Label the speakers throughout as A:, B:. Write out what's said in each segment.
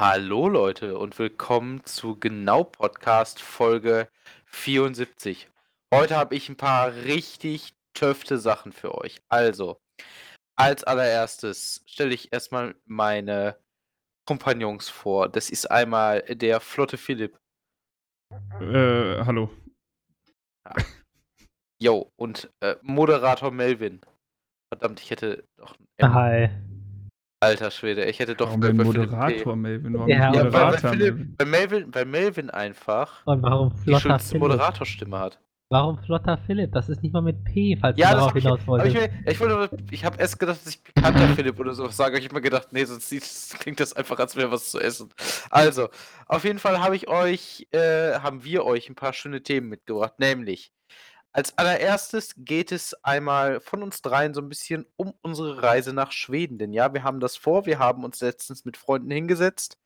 A: Hallo Leute und willkommen zu Genau Podcast Folge 74. Heute habe ich ein paar richtig töfte Sachen für euch. Also, als allererstes stelle ich erstmal meine Kompagnons vor. Das ist einmal der flotte Philipp.
B: Äh, hallo.
A: Jo, und äh, Moderator Melvin. Verdammt, ich hätte doch.
C: Hi.
A: Alter Schwede, ich hätte doch.
B: Warum
A: bei
B: Moderator, Melvin? Warum
C: Ja,
B: nicht
A: Ja, weil, weil,
B: Moderator,
A: Philipp,
B: Melvin?
A: weil, Melvin, weil Melvin einfach
C: Und warum
A: die
C: flotter
A: schönste
C: Philipp?
A: Moderatorstimme hat.
C: Warum flotter Philipp? Das ist nicht mal mit P, falls
A: Ja,
C: du
A: das
C: darauf
A: ich,
C: hinaus
A: hab
C: wolltest.
A: ich, mir, ich, wollte, ich habe erst gedacht, dass ich bekannter Philipp oder so sage. Ich habe mir gedacht, nee, sonst sieht, klingt das einfach, als wäre was zu essen. Also, auf jeden Fall habe ich euch, äh, haben wir euch ein paar schöne Themen mitgebracht. Nämlich, als allererstes geht es einmal von uns dreien so ein bisschen um unsere Reise nach Schweden. Denn ja, wir haben das vor. Wir haben uns letztens mit Freunden hingesetzt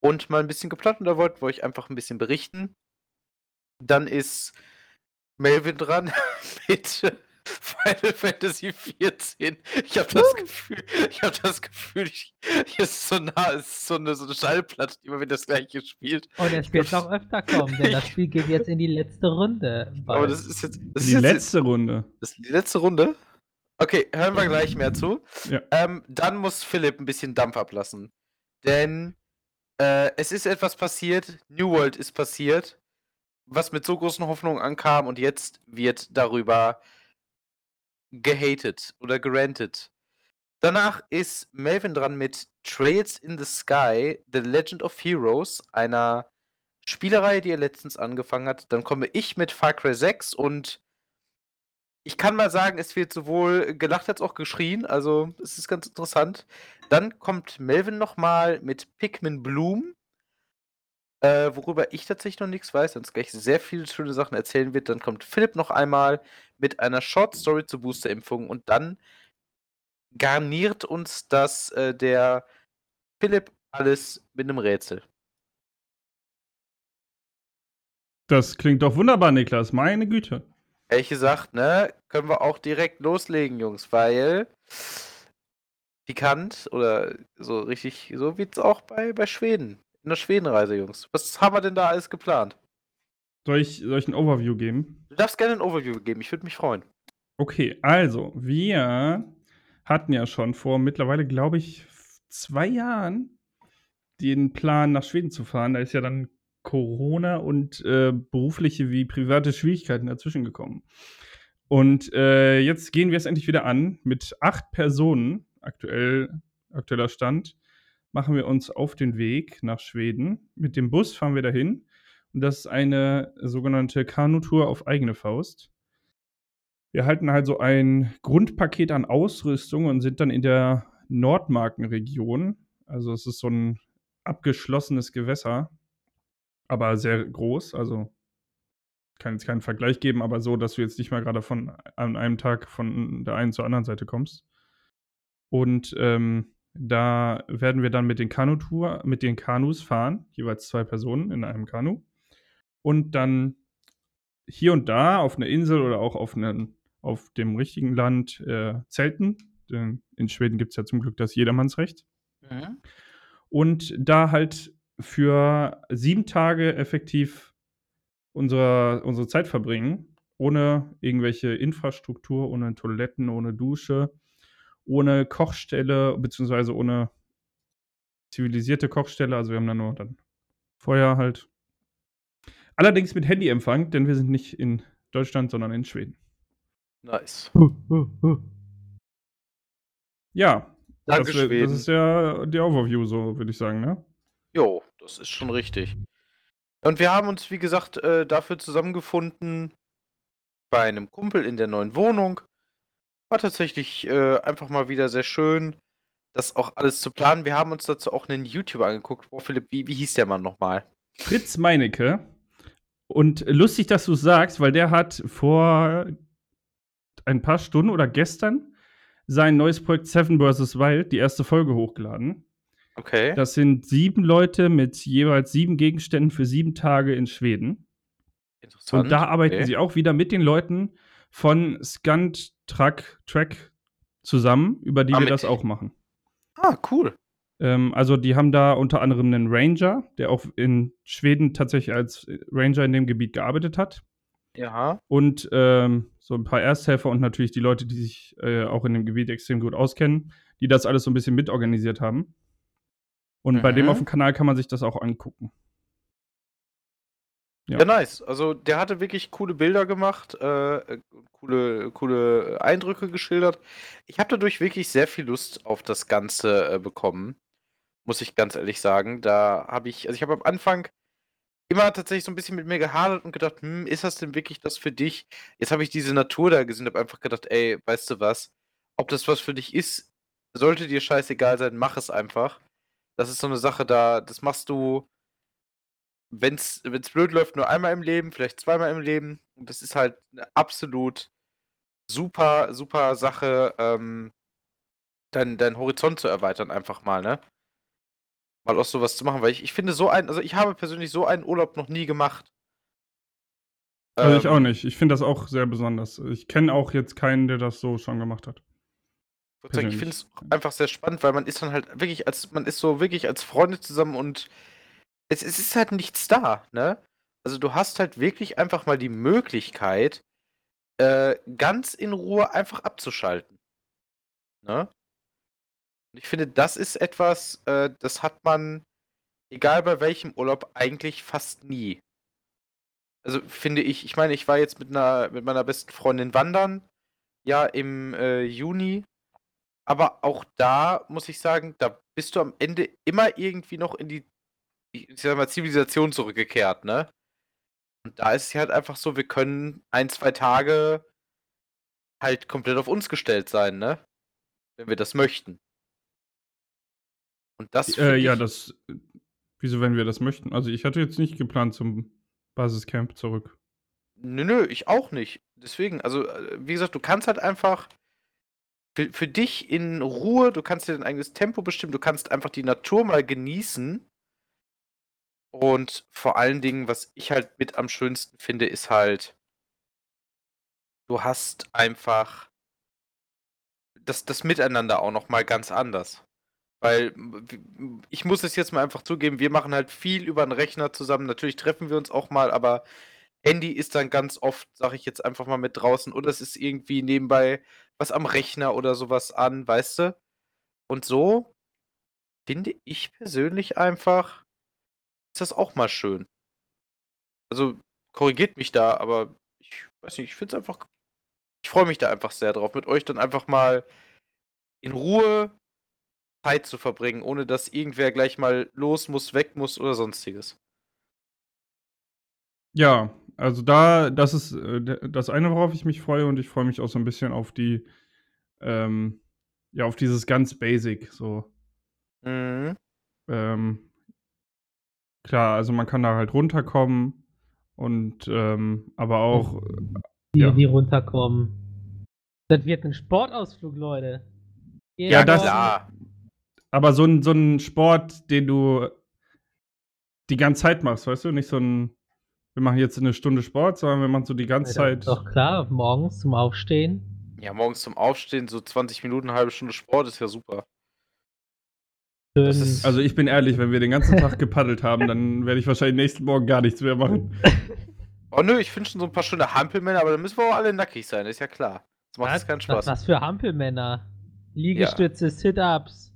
A: und mal ein bisschen geplant. Und da wollten wir euch einfach ein bisschen berichten. Dann ist Melvin dran mit Final Fantasy 14. Ich habe das Gefühl, ich habe das Gefühl, ich, hier ist so nah, es ist so eine, so eine Schallplatte, die immer wieder das gleiche spielt.
C: Und es wird noch öfter kommen, denn das Spiel geht jetzt in die letzte Runde.
A: Aber das ist jetzt, das ist
B: Die
A: jetzt
B: letzte Runde.
A: Das ist die letzte Runde. Okay, hören wir gleich mehr zu.
B: Ja.
A: Ähm, dann muss Philipp ein bisschen Dampf ablassen. Denn äh, es ist etwas passiert, New World ist passiert, was mit so großen Hoffnungen ankam und jetzt wird darüber gehatet oder gerantet. Danach ist Melvin dran mit Trails in the Sky, The Legend of Heroes, einer Spielerei, die er letztens angefangen hat. Dann komme ich mit Far Cry 6 und ich kann mal sagen, es wird sowohl gelacht als auch geschrien, also es ist ganz interessant. Dann kommt Melvin nochmal mit Pikmin Bloom, äh, worüber ich tatsächlich noch nichts weiß, sonst gleich sehr viele schöne Sachen erzählen wird. Dann kommt Philipp noch einmal mit einer Short Story zur Boosterimpfung und dann garniert uns das äh, der Philipp alles mit einem Rätsel.
B: Das klingt doch wunderbar, Niklas. Meine Güte.
A: Ehrlich gesagt, ne, können wir auch direkt loslegen, Jungs, weil pikant oder so richtig, so wie es auch bei, bei Schweden, in der Schwedenreise, Jungs. Was haben wir denn da alles geplant?
B: Soll ich, soll ich ein Overview geben?
A: Du darfst gerne ein Overview geben, ich würde mich freuen.
B: Okay, also, wir hatten ja schon vor mittlerweile, glaube ich, zwei Jahren den Plan, nach Schweden zu fahren. Da ist ja dann Corona und äh, berufliche wie private Schwierigkeiten dazwischen gekommen. Und äh, jetzt gehen wir es endlich wieder an. Mit acht Personen, aktuell, aktueller Stand, machen wir uns auf den Weg nach Schweden. Mit dem Bus fahren wir dahin. Und das ist eine sogenannte Kanutour auf eigene Faust. Wir halten halt so ein Grundpaket an Ausrüstung und sind dann in der Nordmarkenregion. Also es ist so ein abgeschlossenes Gewässer, aber sehr groß. Also kann jetzt keinen Vergleich geben, aber so, dass du jetzt nicht mal gerade von an einem Tag von der einen zur anderen Seite kommst. Und ähm, da werden wir dann mit den Kanutour, mit den Kanus fahren, jeweils zwei Personen in einem Kanu. Und dann hier und da auf einer Insel oder auch auf, einen, auf dem richtigen Land äh, zelten. Denn in Schweden gibt es ja zum Glück das Jedermannsrecht. Und da halt für sieben Tage effektiv unsere, unsere Zeit verbringen, ohne irgendwelche Infrastruktur, ohne Toiletten, ohne Dusche, ohne Kochstelle, beziehungsweise ohne zivilisierte Kochstelle. Also wir haben da nur dann Feuer halt. Allerdings mit Handyempfang, denn wir sind nicht in Deutschland, sondern in Schweden.
A: Nice.
B: Ja,
A: Danke,
B: das,
A: Schweden.
B: das ist ja der Overview, so würde ich sagen, ne?
A: Jo, das ist schon richtig. Und wir haben uns, wie gesagt, äh, dafür zusammengefunden bei einem Kumpel in der neuen Wohnung. War tatsächlich äh, einfach mal wieder sehr schön, das auch alles zu planen. Wir haben uns dazu auch einen YouTuber angeguckt. Boah, Philipp, wie, wie hieß der Mann nochmal?
B: Fritz Meinecke. Und lustig, dass du es sagst, weil der hat vor ein paar Stunden oder gestern sein neues Projekt Seven vs. Wild, die erste Folge hochgeladen.
A: Okay.
B: Das sind sieben Leute mit jeweils sieben Gegenständen für sieben Tage in Schweden.
A: Interessant.
B: Und da arbeiten
A: okay.
B: sie auch wieder mit den Leuten von Scant Track, Track zusammen, über die
A: Ah,
B: wir das auch machen.
A: Ah, cool.
B: Ähm, also, die haben da unter anderem einen Ranger, der auch in Schweden tatsächlich als Ranger in dem Gebiet gearbeitet hat.
A: Ja.
B: Und ähm, so ein paar Ersthelfer und natürlich die Leute, die sich äh, auch in dem Gebiet extrem gut auskennen, die das alles so ein bisschen mitorganisiert haben. Und bei dem
A: Mhm.
B: auf dem Kanal kann man sich das auch angucken. Ja.
A: Ja, nice. Also der hatte wirklich coole Bilder gemacht, äh, äh, coole, coole Eindrücke geschildert. Ich habe dadurch wirklich sehr viel Lust auf das Ganze äh, bekommen, muss ich ganz ehrlich sagen. Da habe ich, also ich habe am Anfang immer tatsächlich so ein bisschen mit mir gehadert und gedacht, hm, ist das denn wirklich das für dich? Jetzt habe ich diese Natur da gesehen und habe einfach gedacht, ey, weißt du was? Ob das was für dich ist, sollte dir scheißegal sein, mach es einfach. Das ist so eine Sache da, das machst du wenn es blöd läuft, nur einmal im Leben, vielleicht zweimal im Leben. Und das ist halt eine absolut super, super Sache, ähm, dein, deinen Horizont zu erweitern, einfach mal, ne? Mal auch sowas zu machen, weil ich, ich finde so ein, also ich habe persönlich so einen Urlaub noch nie gemacht.
B: Also ich
A: Ähm,
B: auch nicht. Ich finde das auch sehr besonders. Ich kenne auch jetzt keinen, der das so schon gemacht hat.
A: Ich sagen, ich finde
B: persönlich.
A: es einfach sehr spannend, weil man ist dann halt wirklich als, man ist so wirklich als Freunde zusammen und es, es ist halt nichts da, ne? Also du hast halt wirklich einfach mal die Möglichkeit, äh, ganz in Ruhe einfach abzuschalten. Ne? Und ich finde, das ist etwas, äh, das hat man, egal bei welchem Urlaub, eigentlich fast nie. Also finde ich, ich meine, ich war jetzt mit einer, mit meiner besten Freundin wandern, ja, im äh, Juni. Aber auch da muss ich sagen, da bist du am Ende immer irgendwie noch in die, ich sag mal, Zivilisation zurückgekehrt, ne? Und da ist es halt einfach so, wir können ein, zwei Tage halt komplett auf uns gestellt sein, ne? Wenn wir das möchten. Und das
B: Äh, ja, das. Wieso, wenn wir das möchten? Also ich hatte jetzt nicht geplant zum Basiscamp zurück.
A: Nö, nö, ich auch nicht. Deswegen, also, äh, wie gesagt, du kannst halt einfach für, für dich in Ruhe, du kannst dir dein eigenes Tempo bestimmen, du kannst einfach die Natur mal genießen. Und vor allen Dingen, was ich halt mit am schönsten finde, ist halt, du hast einfach das, das Miteinander auch noch mal ganz anders. Weil ich muss es jetzt mal einfach zugeben, wir machen halt viel über den Rechner zusammen. Natürlich treffen wir uns auch mal, aber Handy ist dann ganz oft, sage ich jetzt einfach mal mit draußen, oder es ist irgendwie nebenbei was am Rechner oder sowas an, weißt du? Und so finde ich persönlich einfach, ist das auch mal schön. Also korrigiert mich da, aber ich weiß nicht, ich finde es einfach, ich freue mich da einfach sehr drauf, mit euch dann einfach mal in Ruhe Zeit zu verbringen, ohne dass irgendwer gleich mal los muss, weg muss oder sonstiges.
B: Ja, also da, das ist äh, das eine, worauf ich mich freue und ich freue mich auch so ein bisschen auf die, ähm, ja, auf dieses ganz Basic, so.
A: Mhm.
B: Ähm, klar, also man kann da halt runterkommen und ähm, aber auch,
C: Die,
B: Ja.
C: die runterkommen. Das wird ein Sportausflug, Leute.
B: Ja,
C: Jeder
B: das-
A: klar.
B: aber so ein, so ein Sport, den du die ganze Zeit machst, weißt du? Nicht so ein, wir machen jetzt eine Stunde Sport, sondern wir machen so die ganze
C: Alter,
B: Zeit.
C: Doch klar, morgens zum Aufstehen.
A: Ja, morgens zum Aufstehen, so 20 Minuten, eine halbe Stunde Sport ist ja super. Ist-
B: Also ich bin ehrlich, wenn wir den ganzen Tag gepaddelt haben, dann werde ich wahrscheinlich nächsten Morgen gar nichts mehr machen.
A: Oh nö, ich finde schon so ein paar schöne Hampelmänner, aber dann müssen wir auch alle nackig sein, ist ja klar. Das macht jetzt keinen
C: was,
A: Spaß.
C: was für Hampelmänner. Liegestütze, Sit-Ups,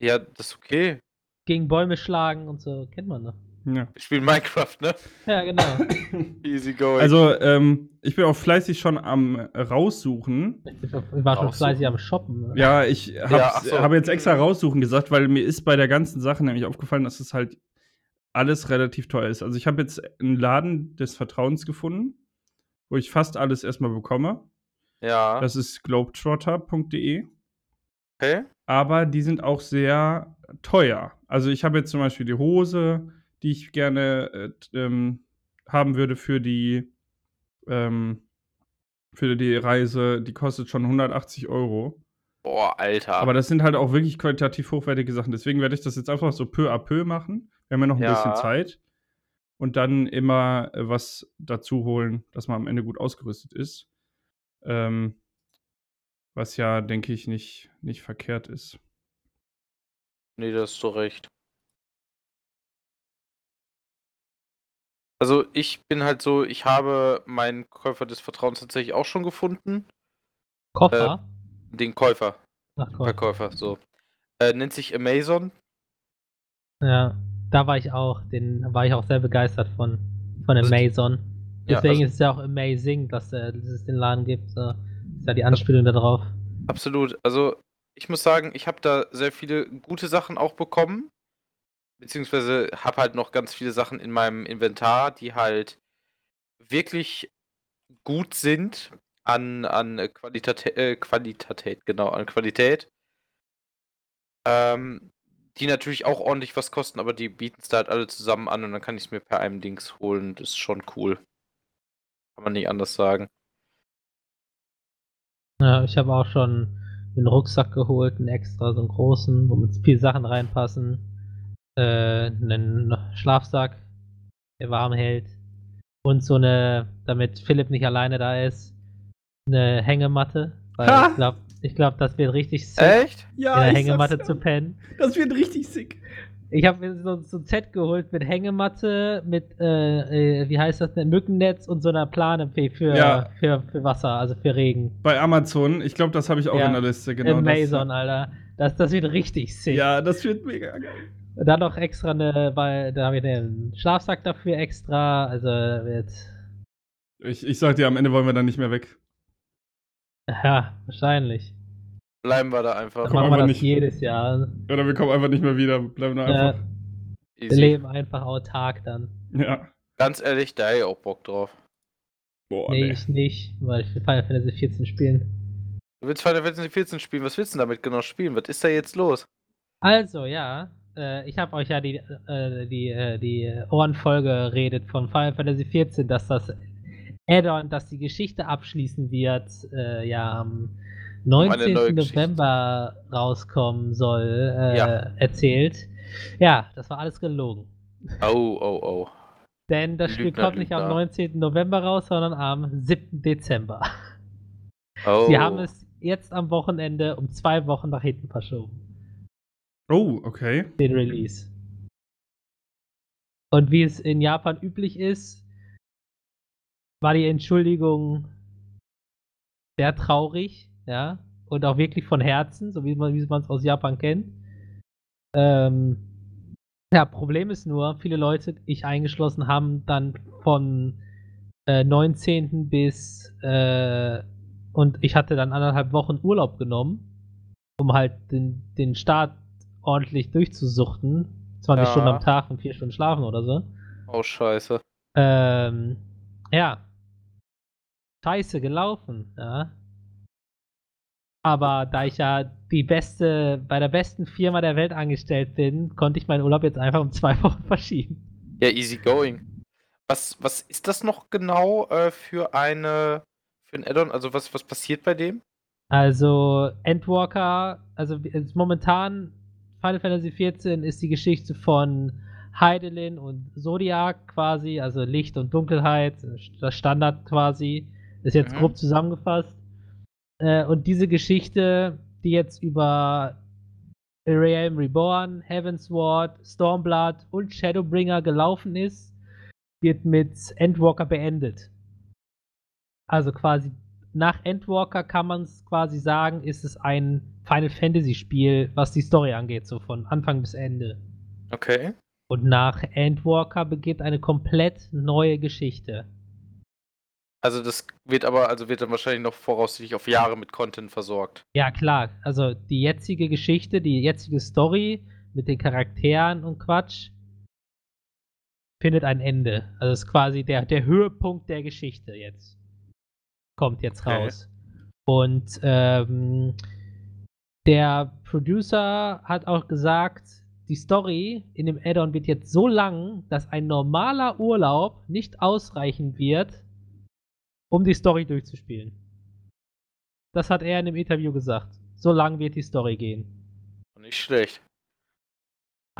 A: Ja, das ist okay.
C: gegen Bäume schlagen und so. Kennt man doch.
B: Ja.
A: Wir spielen Minecraft, ne?
C: Ja, genau.
A: Easy going.
B: Also ähm, ich bin auch fleißig schon am raussuchen.
C: ich war schon
A: Raussuchen.
C: fleißig am Shoppen. ne?
B: Ja, ich habe
A: Ja, so.
B: hab jetzt extra raussuchen gesagt, weil mir ist bei der ganzen Sache nämlich aufgefallen, dass es halt alles relativ teuer ist. Also ich habe jetzt einen Laden des Vertrauens gefunden, wo ich fast alles erstmal bekomme.
A: ja,
B: Das ist globetrotter.de.
A: okay.
B: aber die sind auch sehr teuer. Also ich habe jetzt zum Beispiel die Hose, die ich gerne äh, ähm, haben würde für die ähm, für die Reise, die kostet schon 180 Euro.
A: Boah, Alter.
B: Aber das sind halt auch wirklich qualitativ hochwertige Sachen. Deswegen werde ich das jetzt einfach so peu à peu machen. Wir haben ja noch ein
A: Ja.
B: bisschen Zeit. Und dann immer äh, was dazu holen, dass man am Ende gut ausgerüstet ist. Ähm, was ja, denke ich, nicht, nicht verkehrt ist.
A: Nee, da hast du recht. Also ich bin halt so, ich habe meinen Käufer des Vertrauens tatsächlich auch schon gefunden.
C: Koffer?
A: Den Käufer,
C: Ach Gott.
A: Verkäufer, so. Äh, nennt sich Amazon.
C: Ja, da war ich auch. Den war ich auch sehr begeistert von. Von
A: Also-
C: Amazon.
A: Ja,
C: Deswegen
A: also-
C: ist es ja auch amazing, dass, äh, dass es den Laden gibt. So. Ist ja die Anspielung da drauf.
A: Absolut. Also ich muss sagen, ich habe da sehr viele gute Sachen auch bekommen. Beziehungsweise habe halt noch ganz viele Sachen in meinem Inventar, die halt wirklich gut sind an, an Qualität, äh, Qualität, genau, an Qualität. Ähm, die natürlich auch ordentlich was kosten, aber die bieten es da halt alle zusammen an und dann kann ich es mir per einem Dings holen. Das ist schon cool. Kann man nicht anders sagen.
C: Ja, ich habe auch schon einen Rucksack geholt, einen extra, so einen großen, womit viele Sachen reinpassen. Äh, einen Schlafsack, der warm hält. Und so eine, damit Philipp nicht alleine da ist, eine Hängematte. Weil
B: Ha!
C: ich glaube, ich glaub, das wird richtig sick,
A: Echt?
B: Ja,
C: in der
B: ich
C: Hängematte
B: sag's
C: zu
B: ja.
C: pennen.
B: Das wird richtig sick.
C: Ich habe mir so, so ein Set geholt mit Hängematte, mit, äh, äh, wie heißt das denn, Mückennetz und so einer Plane für,
B: Ja.
C: für, für Wasser, also für Regen.
B: Bei Amazon, ich glaube, das habe ich auch
C: Ja.
B: in der Liste. Genau
C: Amazon, Alter. Das, das wird richtig
B: Das,
C: sick.
B: ja, das wird mega geil.
C: Dann noch extra eine, weil da habe ich einen Schlafsack dafür extra, also wird,
B: Ich, ich sag dir, am Ende wollen wir dann nicht mehr weg.
C: ja, wahrscheinlich.
A: Bleiben wir da einfach.
C: Dann
B: Komm
C: machen wir
B: einfach
C: das
B: nicht.
C: jedes Jahr.
B: Oder wir kommen einfach nicht mehr wieder. Bleiben da einfach.
C: wir
A: Easy.
C: leben einfach autark dann.
B: Ja.
A: Ganz ehrlich, da hätte ich auch Bock drauf.
B: Boah,
C: nee,
B: nee.
C: ich nicht, weil ich will Final Fantasy 14 spielen.
A: Du willst Final Fantasy 14 spielen, was willst du denn damit genau spielen? Was ist da jetzt los?
C: Also, ja, äh, ich habe euch ja die, äh, die, äh, die Ohrenfolge geredet von Final Fantasy 14, dass das Add-on, das die Geschichte abschließen wird, äh, ja am
A: eine
C: 19.
A: neue Geschichte.
C: November rauskommen soll, äh,
A: Ja.
C: erzählt. Ja, das war alles gelogen.
A: Oh, oh, oh.
C: Denn das Spiel
A: Lügner,
C: kommt nicht am
A: Lügner.
C: 19. November raus, sondern am 7. Dezember.
A: oh.
C: Sie haben es jetzt am Wochenende um zwei Wochen nach hinten verschoben.
B: Oh, okay.
C: den Release. Und wie es in Japan üblich ist, war die Entschuldigung sehr traurig, ja, und auch wirklich von Herzen, so wie man es aus Japan kennt. Ähm, ja, Problem ist nur, viele Leute, ich eingeschlossen, haben dann von äh, 19. bis äh, und ich hatte dann anderthalb Wochen Urlaub genommen, um halt den, den Start ordentlich durchzusuchten. 20
A: Ja.
C: Stunden am Tag und 4 Stunden schlafen oder so.
A: Oh, scheiße.
C: Ähm, ja. Scheiße gelaufen, ja. Aber da ich ja die beste, bei der besten Firma der Welt angestellt bin, konnte ich meinen Urlaub jetzt einfach um zwei Wochen verschieben.
A: Ja, easy going. Was, was ist das noch genau äh, für eine für ein Add-on? Also was, was passiert bei dem?
C: Also, Endwalker, also jetzt momentan Final Fantasy XIV ist die Geschichte von Heidelin und Zodiac quasi, also Licht und Dunkelheit, das Standard quasi, ist jetzt
A: Mhm.
C: grob zusammengefasst. Äh, und diese Geschichte, die jetzt über Realm Reborn, Heavensward, Stormblood und Shadowbringer gelaufen ist, wird mit Endwalker beendet. Also quasi nach Endwalker kann man es quasi sagen, ist es ein Final Fantasy Spiel, was die Story angeht, so von Anfang bis Ende.
A: Okay.
C: Und nach Endwalker beginnt eine komplett neue Geschichte.
A: Also das wird aber, also wird dann wahrscheinlich noch voraussichtlich auf Jahre mit Content versorgt.
C: Ja, klar, also die jetzige Geschichte, die jetzige Story mit den Charakteren und Quatsch findet ein Ende. Also ist quasi der, der Höhepunkt der Geschichte jetzt. Kommt jetzt
A: Okay.
C: raus. Und ähm, der Producer hat auch gesagt, die Story in dem Add-on wird jetzt so lang, dass ein normaler Urlaub nicht ausreichen wird, um die Story durchzuspielen. Das hat er in dem Interview gesagt. So lang wird die Story gehen.
A: Nicht schlecht.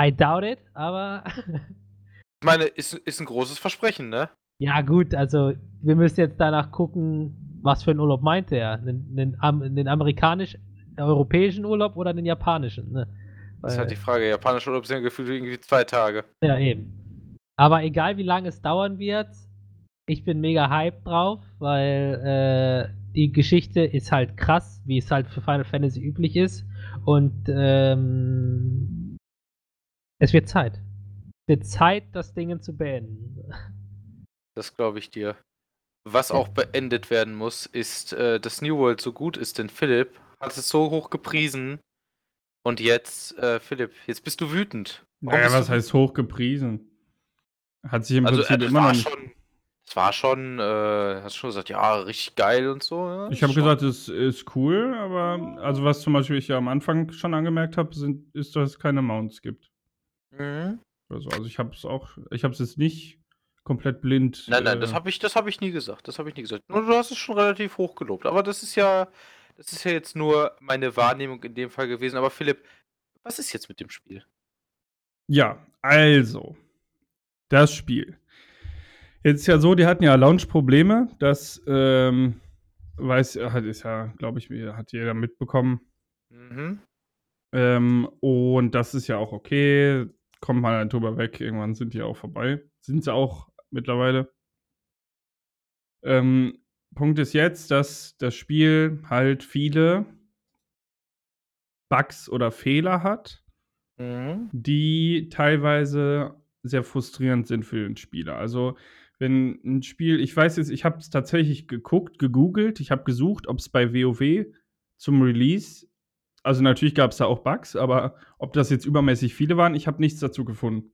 C: I doubt it, aber
A: Ich meine, ist, ist ein großes Versprechen, ne?
C: Ja gut, also wir müssen jetzt danach gucken, was für einen Urlaub meint er. Den, den, den amerikanisch-europäischen Urlaub oder den japanischen, ne?
A: Das ist halt die Frage. Japanische Urlaub sind ja gefühlt irgendwie zwei Tage.
C: Ja, eben. Aber egal wie lange es dauern wird, ich bin mega hyped drauf, weil äh, die Geschichte ist halt krass, wie es halt für Final Fantasy üblich ist. Und ähm, es wird Zeit. Es wird Zeit, das Ding zu beenden.
A: Das glaube ich dir. Was auch beendet werden muss, ist, äh, dass New World so gut ist, denn Philipp hat es so hoch gepriesen. Und jetzt, äh, Philipp, jetzt bist du wütend. Warum
B: Naja, was heißt hochgepriesen? Hat sich im
A: Also,
B: Prinzip
A: äh,
B: immer noch
A: war
B: nicht.
A: schon, das war schon, äh, hast schon gesagt, ja, richtig geil und so. Ja,
B: Ich habe gesagt, es ist cool, aber also was zum Beispiel ich ja am Anfang schon angemerkt habe, sind, ist, dass es keine Mounts gibt.
A: Mhm.
B: Oder so. Also ich habe es auch, ich habe es jetzt nicht komplett blind.
A: Nein, nein, das
B: äh,
A: habe ich, das habe ich nie gesagt. Das habe ich nie gesagt. Nur du hast es schon relativ hoch gelobt. Aber das ist ja, das ist ja jetzt nur meine Wahrnehmung in dem Fall gewesen. Aber Philipp, was ist jetzt mit dem Spiel?
B: Ja, also das Spiel. Jetzt ist ja so, die hatten ja Launch-Probleme. Das ähm, weiß, hat ist ja, glaube ich, hat jeder mitbekommen.
A: Mhm.
B: Ähm, und das ist ja auch okay. Kommt man halt drüber weg. Irgendwann sind die auch vorbei. Sind sie auch mittlerweile. Ähm, Punkt ist jetzt, dass das Spiel halt viele Bugs oder Fehler hat,
A: Mhm.
B: die teilweise sehr frustrierend sind für den Spieler. Also, wenn ein Spiel, ich weiß jetzt, ich habe es tatsächlich geguckt, gegoogelt, ich habe gesucht, ob es bei WoW zum Release, also natürlich gab es da auch Bugs, aber ob das jetzt übermäßig viele waren, ich habe nichts dazu gefunden.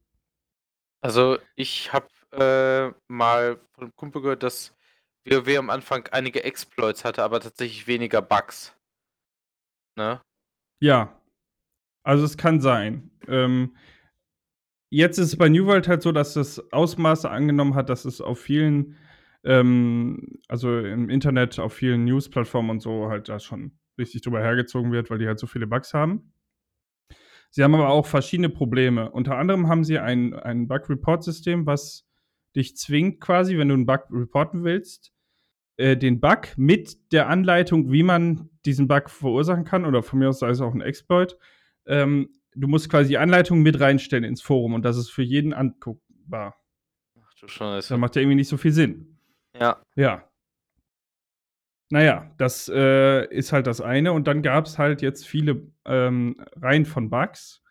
A: Also, ich habe äh, mal von einem Kumpel gehört, dass WoW am Anfang einige Exploits hatte, aber tatsächlich weniger Bugs. Ne?
B: Ja, also es kann sein. Ähm, jetzt ist es bei New World halt so, dass das Ausmaße angenommen hat, dass es auf vielen, ähm, also im Internet, auf vielen News-Plattformen und so halt da schon richtig drüber hergezogen wird, weil die halt so viele Bugs haben. Sie haben aber auch verschiedene Probleme. Unter anderem haben sie ein, ein Bug-Report-System, was dich zwingt, quasi, wenn du einen Bug reporten willst, äh, den Bug mit der Anleitung, wie man diesen Bug verursachen kann, oder von mir aus sei es auch ein Exploit. Ähm, du musst quasi die Anleitung mit reinstellen ins Forum und das ist für jeden anguckbar.
A: Ach du Scheiße.
B: Das macht ja irgendwie nicht so viel Sinn.
A: Ja.
B: Ja. Naja, das äh, ist halt das eine. Und dann gab es halt jetzt viele ähm, Reihen von Bugs.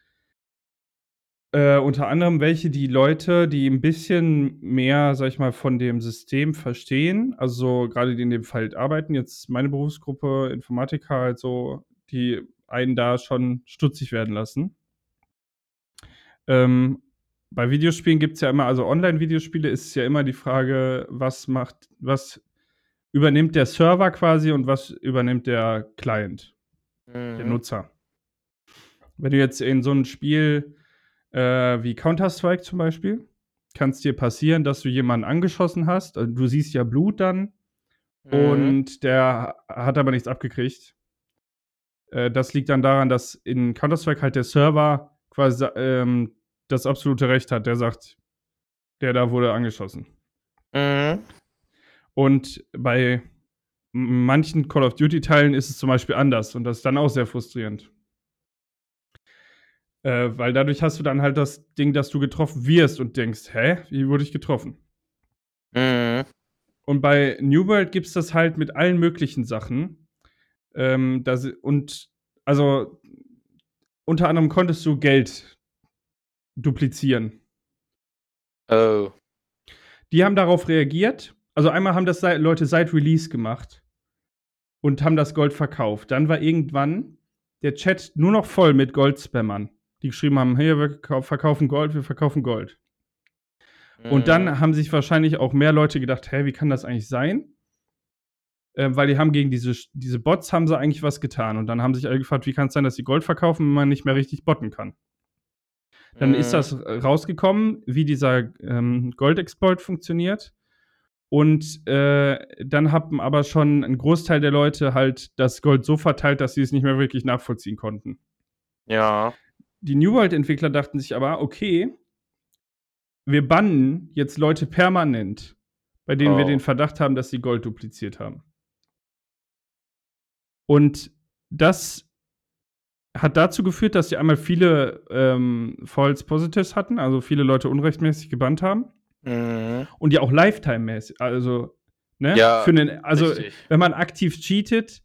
B: Äh, unter anderem welche, die Leute, die ein bisschen mehr, sag ich mal, von dem System verstehen, also gerade die in dem Feld arbeiten, jetzt meine Berufsgruppe, Informatiker, halt so, die einen da schon stutzig werden lassen. Ähm, bei Videospielen gibt es ja immer, also Online-Videospiele ist es ja immer die Frage, was macht, was übernimmt der Server quasi und was übernimmt der Client, der
A: Mhm.
B: Nutzer. Wenn du jetzt in so ein Spiel äh, wie Counter-Strike zum Beispiel, kann es dir passieren, dass du jemanden angeschossen hast. Also du siehst ja Blut dann
A: Mhm.
B: und der hat aber nichts abgekriegt. Äh, das liegt dann daran, dass in Counter-Strike halt der Server quasi ähm, das absolute Recht hat. Der sagt, der da wurde angeschossen.
A: Mhm.
B: Und bei manchen Call of Duty-Teilen ist es zum Beispiel anders und das ist dann auch sehr frustrierend. Äh, weil dadurch hast du dann halt das Ding, dass du getroffen wirst und denkst, hä, wie wurde ich getroffen?
A: Mhm.
B: Und bei New World gibt es das halt mit allen möglichen Sachen. Ähm, das, und also unter anderem konntest du Geld duplizieren.
A: Oh.
B: Die haben darauf reagiert. Also einmal haben das Leute seit Release gemacht und haben das Gold verkauft. Dann war irgendwann der Chat nur noch voll mit Goldspammern, die geschrieben haben, hey, wir kau- verkaufen Gold, wir verkaufen Gold. Und
A: Mhm.
B: dann haben sich wahrscheinlich auch mehr Leute gedacht, hä, wie kann das eigentlich sein? Äh, weil die haben gegen diese, diese Bots haben sie eigentlich was getan. Und dann haben sich alle gefragt, wie kann es sein, dass sie Gold verkaufen, wenn man nicht mehr richtig botten kann? Dann ist
A: Mhm.
B: das äh, rausgekommen, wie dieser ähm, Gold-Exploit funktioniert. Und äh, dann haben aber schon ein Großteil der Leute halt das Gold so verteilt, dass sie es nicht mehr wirklich nachvollziehen konnten.
A: Ja.
B: Die New World-Entwickler dachten sich aber, okay, wir bannen jetzt Leute permanent, bei denen wir
A: Oh.
B: den Verdacht haben, dass sie Gold dupliziert haben. Und das hat dazu geführt, dass die einmal viele ähm, False Positives hatten, also viele Leute unrechtmäßig gebannt haben.
A: Mhm.
B: Und die auch Lifetime-mäßig, also, ne?
A: Ja,
B: Für einen, also,
A: richtig.
B: wenn man aktiv cheatet,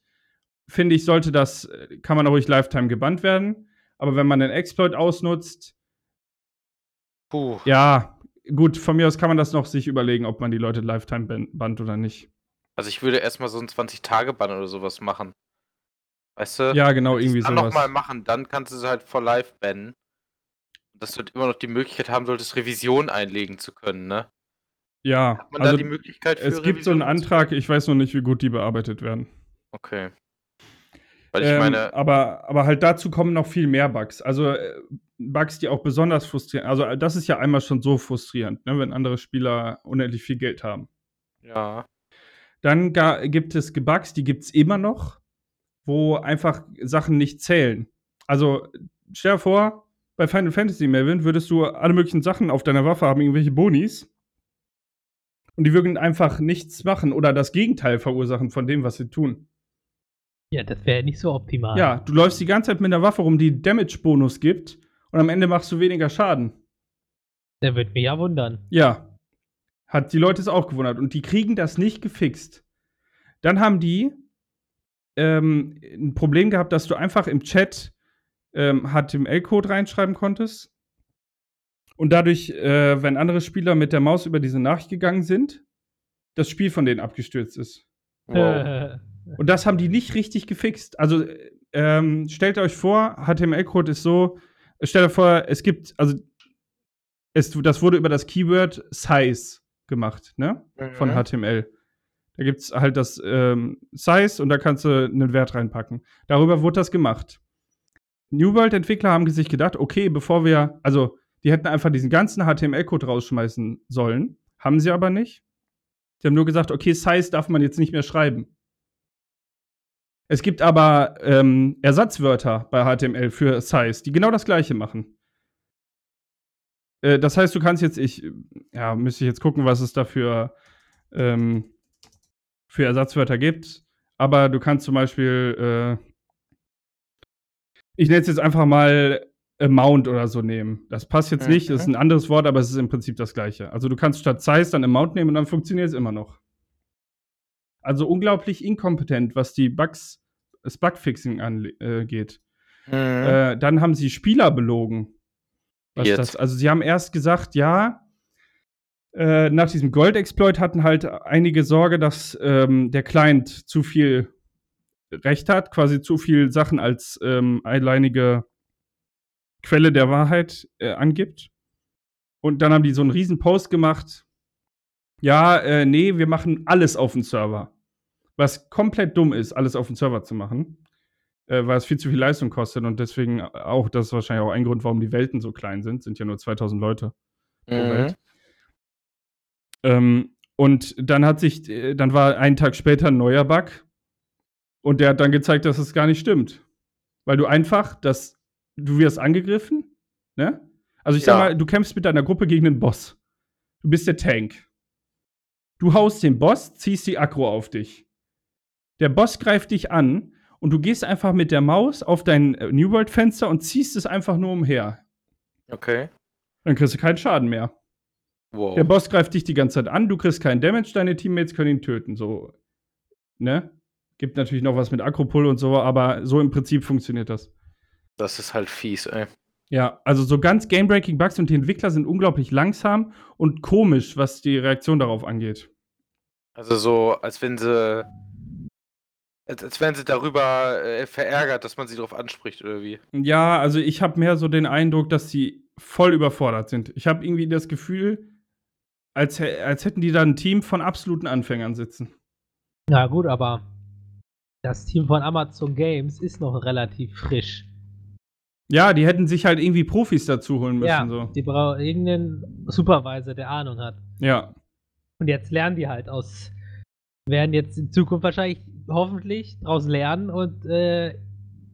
B: finde ich, sollte das, äh, kann man auch ruhig Lifetime gebannt werden. Aber wenn man den Exploit ausnutzt,
A: Puh.
B: ja, gut, von mir aus kann man das noch sich überlegen, ob man die Leute Lifetime ban- bannt oder nicht.
A: Also ich würde erstmal so einen 20-Tage-Bann oder sowas machen. Weißt du?
B: Ja, genau,
A: es
B: irgendwie
A: dann
B: sowas.
A: nochmal machen, dann kannst du sie halt for life bannen. Dass du halt immer noch die Möglichkeit haben solltest, Revision einlegen zu können, ne?
B: Ja,
A: Hat man
B: also
A: da die Möglichkeit für
B: es gibt so einen
A: Revision
B: Antrag, ich weiß noch nicht, wie gut die bearbeitet werden.
A: Okay. Weil ich
B: Ähm,
A: meine,
B: aber, aber halt dazu kommen noch viel mehr Bugs. Also äh, Bugs, die auch besonders frustrieren. Also äh, das ist ja einmal schon so frustrierend, ne, wenn andere Spieler unendlich viel Geld haben.
A: ja.
B: Dann gibt es Bugs, die gibt es immer noch, wo einfach Sachen nicht zählen. Also stell dir vor, bei Final Fantasy Melvin würdest du alle möglichen Sachen auf deiner Waffe haben, irgendwelche Bonis. Und die würden einfach nichts machen oder das Gegenteil verursachen von dem, was sie tun.
C: Ja, das wäre nicht so optimal.
B: Ja, du läufst die ganze Zeit mit einer Waffe rum, die Damage-Bonus gibt und am Ende machst du weniger Schaden.
C: Der würde mich ja wundern.
B: Ja. Hat die Leute es auch gewundert. Und die kriegen das nicht gefixt. Dann haben die ähm, ein Problem gehabt, dass du einfach im Chat ähm, HTML-Code reinschreiben konntest. Und dadurch, äh, wenn andere Spieler mit der Maus über diese Nachricht gegangen sind, das Spiel von denen abgestürzt ist.
A: Wow.
B: Und das haben die nicht richtig gefixt. Also äh, ähm, stellt euch vor, HTML-Code ist so, stellt euch vor, es gibt, also es, das wurde über das Keyword Size gemacht, ne? Von
A: Mhm.
B: HTML. Da gibt es halt das ähm, Size und da kannst du einen Wert reinpacken. Darüber wurde das gemacht. New World-Entwickler haben sich gedacht, okay, bevor wir, also die hätten einfach diesen ganzen HTML-Code rausschmeißen sollen. Haben sie aber nicht. Die haben nur gesagt, okay, Size darf man jetzt nicht mehr schreiben. Es gibt aber ähm, Ersatzwörter bei HTML für Size, die genau das gleiche machen. Äh, das heißt, du kannst jetzt, ich, ja, müsste ich jetzt gucken, was es dafür ähm, für Ersatzwörter gibt. Aber du kannst zum Beispiel, äh, ich nenne es jetzt einfach mal Amount oder so nehmen. Das passt jetzt nicht, das ist ein anderes Wort, aber es ist im Prinzip das gleiche. Also du kannst statt Size dann Amount nehmen und dann funktioniert es immer noch. Also unglaublich inkompetent, was die Bugs, das Bugfixing angeht.
A: Mhm.
B: Äh, dann haben sie Spieler belogen. Was
A: Jetzt.
B: das, also sie haben erst gesagt, ja, äh, nach diesem Gold-Exploit hatten halt einige Sorge, dass ähm, der Client zu viel Recht hat, quasi zu viel Sachen als ähm, alleinige Quelle der Wahrheit äh, angibt. Und dann haben die so einen riesen Post gemacht. Ja, äh, nee, wir machen alles auf dem Server. Was komplett dumm ist, alles auf dem Server zu machen äh, weil es viel zu viel Leistung kostet und deswegen auch, das ist wahrscheinlich auch ein Grund, warum die Welten so klein sind, sind ja nur 2000 Leute pro
A: Mhm.
B: Welt. Ähm, und dann hat sich, äh, dann war einen Tag später ein neuer Bug und der hat dann gezeigt, dass es gar nicht stimmt. Weil du einfach, das, du wirst angegriffen, ne? Also ich sag
A: Ja.
B: mal, du kämpfst mit deiner Gruppe gegen den Boss. Du bist der Tank. Du haust den Boss, ziehst die Aggro auf dich. Der Boss greift dich an und du gehst einfach mit der Maus auf dein äh, New World Fenster und ziehst es einfach nur umher.
A: Okay.
B: Dann kriegst du keinen Schaden mehr.
A: Wow.
B: Der Boss greift dich die ganze Zeit an, du kriegst keinen Damage, deine Teammates können ihn töten. So, ne? Gibt natürlich noch was mit Akropol und so, aber so im Prinzip funktioniert das.
A: Das ist halt fies, ey.
B: Ja, also so ganz game-breaking Bugs und die Entwickler sind unglaublich langsam und komisch, was die Reaktion darauf angeht.
A: Also so, als wenn sie. Als, als wären sie darüber äh, verärgert, dass man sie darauf anspricht, oder wie?
B: Ja, also ich habe mehr so den Eindruck, dass sie voll überfordert sind. Ich habe irgendwie das Gefühl, als, als hätten die da ein Team von absoluten Anfängern sitzen.
C: Na gut, aber das Team von Amazon Games ist noch relativ frisch.
B: Ja, die hätten sich halt irgendwie Profis dazu holen müssen.
C: ja,
B: So.
C: die brauchen irgendeinen Supervisor, der Ahnung hat.
B: Ja,
C: Und jetzt lernen die halt aus, werden jetzt in Zukunft wahrscheinlich hoffentlich daraus lernen und äh,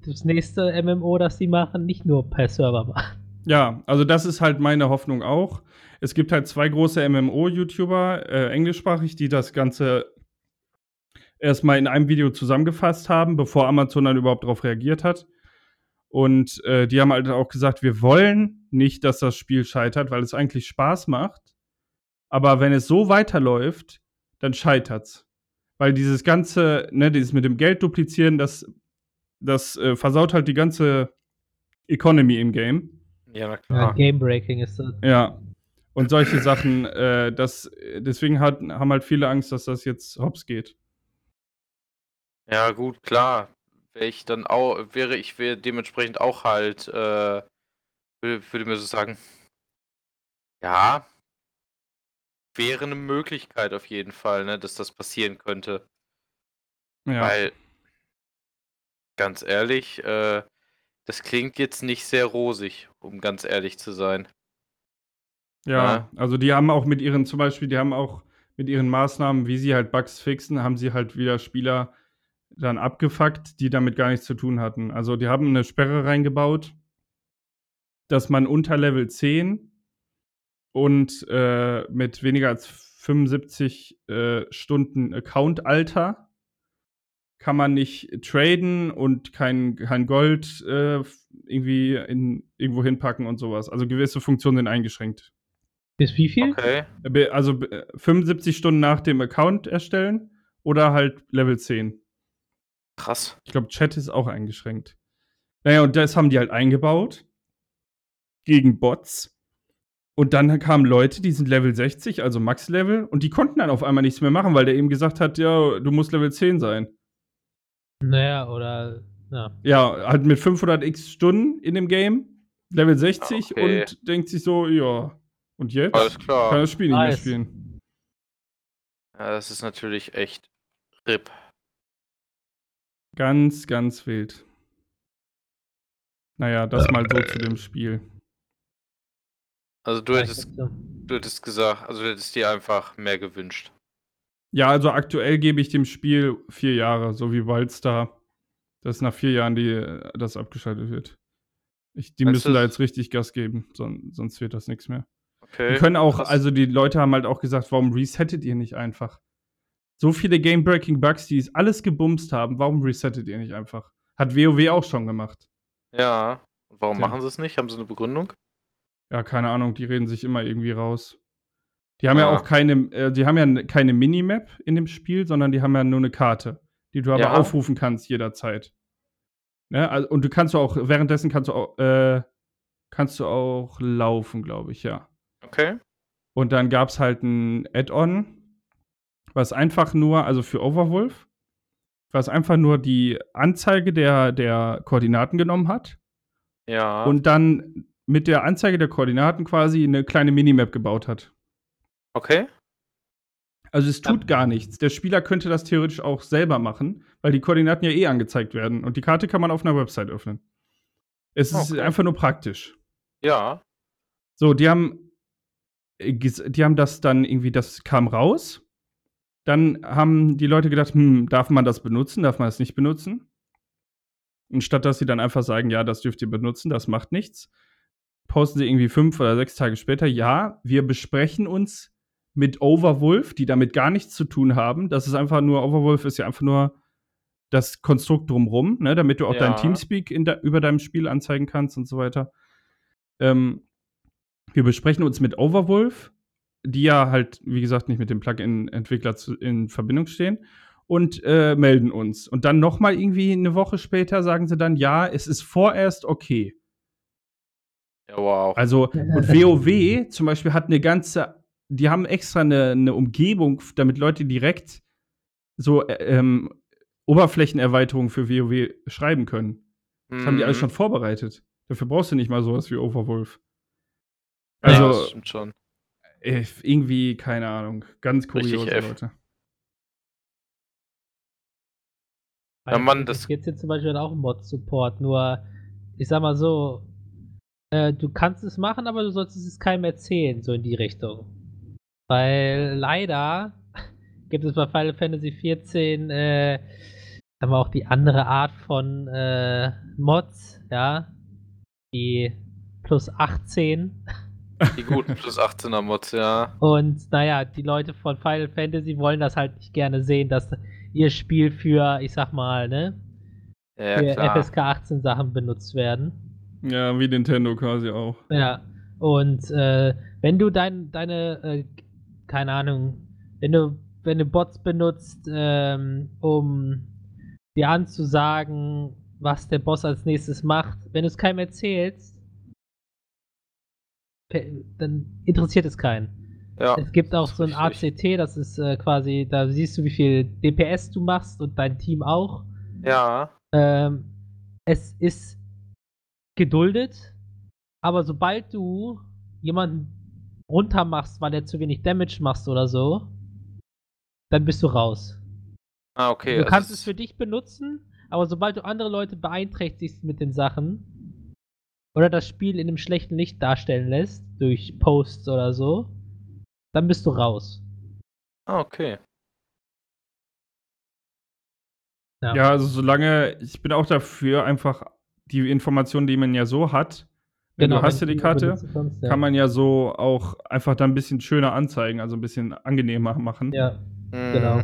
C: das nächste MMO, das die machen, nicht nur per Server machen.
B: Ja, also das ist halt meine Hoffnung auch. Es gibt halt zwei große MMO-YouTuber, äh, englischsprachig, die das Ganze erstmal in einem Video zusammengefasst haben, bevor Amazon dann überhaupt darauf reagiert hat. Und äh, die haben halt auch gesagt, wir wollen nicht, dass das Spiel scheitert, weil es eigentlich Spaß macht. Aber wenn es so weiterläuft, dann scheitert's. Weil dieses ganze, ne, dieses mit dem Geld duplizieren, das, das äh, versaut halt die ganze Economy im Game.
A: Ja, na
C: Ja,
A: klar.
C: Game Breaking ist das.
B: Ja. Und solche Sachen, äh, das, deswegen hat, haben halt viele Angst, dass das jetzt hops geht.
A: Ja, gut, klar. Wäre ich dann auch, wäre ich wäre dementsprechend auch halt, äh, würde, würde mir so sagen, ja, wäre eine Möglichkeit auf jeden Fall, ne, dass das passieren könnte.
B: Ja.
A: Weil, ganz ehrlich, äh, das klingt jetzt nicht sehr rosig, um ganz ehrlich zu sein.
B: Ja, also die haben auch mit ihren, zum Beispiel, die haben auch mit ihren Maßnahmen, wie sie halt Bugs fixen, haben sie halt wieder Spieler dann abgefuckt, die damit gar nichts zu tun hatten. Also die haben eine Sperre reingebaut, dass man unter Level 10 und äh, mit weniger als 75 äh, Stunden Account-Alter kann man nicht traden und kein, kein Gold äh, irgendwie in, irgendwo hinpacken und sowas. Also gewisse Funktionen sind eingeschränkt.
C: Bis wie viel?
A: Okay.
B: Also be- 75 Stunden nach dem Account erstellen oder halt Level 10.
A: Krass.
B: Ich glaube, Chat ist auch eingeschränkt. Naja, und das haben die halt eingebaut gegen Bots. Und dann kamen Leute, die sind Level 60, also Max-Level, und die konnten dann auf einmal nichts mehr machen, weil der eben gesagt hat, ja, du musst Level 10 sein.
C: Naja, oder. Ja.
B: Ja, halt mit 500 x Stunden in dem Game, Level 60
A: Okay.
B: und denkt sich so, ja, und jetzt
A: Alles
B: kann
A: klar.
B: das Spiel nicht mehr
C: Nice.
B: spielen.
A: Ja, das ist natürlich echt RIP.
B: Ganz, ganz wild. Naja, das mal so zu dem Spiel.
A: Also du hättest, du hättest gesagt, also du hättest dir einfach mehr gewünscht.
B: Ja, also aktuell gebe ich dem Spiel vier Jahre, so wie Wildstar, dass nach vier Jahren die, das abgeschaltet wird. Ich, die müssen da jetzt richtig Gas geben, son sonst wird das nichts mehr.
A: Okay.
B: Die können auch,
A: krass.
B: also die Leute haben halt auch gesagt, warum resettet ihr nicht einfach? So viele Game-Breaking-Bugs, die es alles gebumst haben, warum resettet ihr nicht einfach? Hat WoW auch schon gemacht.
A: Ja. Und warum
B: Ja.
A: machen sie es nicht? Haben sie eine Begründung?
B: Ja, keine Ahnung, die reden sich immer irgendwie raus. Die haben ja
A: Ah.
B: auch keine, äh, die haben ja keine Minimap in dem Spiel, sondern die haben ja nur eine Karte, die du aber
A: Ja.
B: aufrufen kannst jederzeit. Ne? Also, und du kannst auch, währenddessen kannst du auch, äh, kannst du auch laufen, glaube ich, ja.
A: Okay.
B: Und dann gab es halt ein Add-on, was einfach nur, also für Overwolf, was einfach nur die Anzeige der, der Koordinaten genommen hat
A: Ja.
B: und dann mit der Anzeige der Koordinaten quasi eine kleine Minimap gebaut hat.
A: okay.
B: Also es tut gar nichts. Der Spieler könnte das theoretisch auch selber machen, weil die Koordinaten ja eh angezeigt werden und die Karte kann man auf einer Website öffnen. Es ist
A: Okay.
B: einfach nur praktisch.
A: Ja.
B: So, die haben, äh, die haben das dann irgendwie, das kam raus. Dann haben die Leute gedacht, hm, darf man das benutzen, darf man das nicht benutzen? Und statt dass sie dann einfach sagen, ja, das dürft ihr benutzen, das macht nichts, posten sie irgendwie fünf oder sechs Tage später, ja, wir besprechen uns mit Overwolf, die damit gar nichts zu tun haben. Das ist einfach nur, Overwolf ist ja einfach nur das Konstrukt drumrum, ne, damit du auch
A: Ja.
B: dein Teamspeak de über deinem Spiel anzeigen kannst und so weiter. Ähm, wir besprechen uns mit Overwolf, die ja halt, wie gesagt, nicht mit dem Plugin-Entwickler in Verbindung stehen und äh, melden uns. Und dann noch mal irgendwie eine Woche später sagen sie dann, ja, es ist vorerst okay.
A: Ja, wow.
B: Also, und WoW zum Beispiel hat eine ganze, die haben extra eine, eine Umgebung, damit Leute direkt so äh, ähm, Oberflächenerweiterungen für WoW schreiben können. Das haben die alles
A: Mhm.
B: schon vorbereitet. Dafür brauchst du nicht mal sowas wie Overwolf.
A: Ja,
B: Also,
A: das stimmt schon.
B: äh, irgendwie, keine Ahnung, ganz kuriose. Leute.
A: Ja, Mann, das-
C: Jetzt jetzt zum Beispiel auch Mod-Support, nur ich sag mal so, äh, du kannst es machen, aber du solltest es keinem erzählen, so in die Richtung. Weil leider gibt es bei Final Fantasy XIV, äh, sagen wir auch die andere Art von äh, Mods, ja, die plus 18
A: Die guten plus 18er Mods, ja.
C: und naja, die Leute von Final Fantasy wollen das halt nicht gerne sehen, dass ihr Spiel für, ich sag mal, ne,
A: Ja,
C: für
A: klar.
C: FSK 18 Sachen benutzt werden.
B: Ja, wie Nintendo quasi auch.
C: Ja. Und äh, wenn du dein, deine, äh, keine Ahnung, wenn du, wenn du Bots benutzt, ähm, um dir anzusagen, was der Boss als nächstes macht, wenn du es keinem erzählst, dann interessiert es keinen.
A: Ja.
C: Es gibt auch so ein
A: richtig.
C: ACT, das ist äh, quasi, da siehst du, wie viel DPS du machst und dein Team auch.
A: Ja.
C: Ähm, es ist geduldet, aber sobald du jemanden runter machst, weil er zu wenig Damage machst oder so, dann bist du raus.
A: Ah, okay.
C: du
A: also
C: kannst
A: es-
C: für dich benutzen, aber sobald du andere Leute beeinträchtigst mit den Sachen oder das Spiel in einem schlechten Licht darstellen lässt, durch Posts oder so, dann bist du raus.
A: Ah, okay.
C: Ja.
B: Ja, also solange, ich bin auch dafür, einfach die Informationen, die man ja so hat, wenn du hast ja die Karte,
C: kannst, ja.
B: kann man ja so auch einfach dann ein bisschen schöner anzeigen, also ein bisschen angenehmer machen.
C: Ja,
A: Mhm.
C: genau.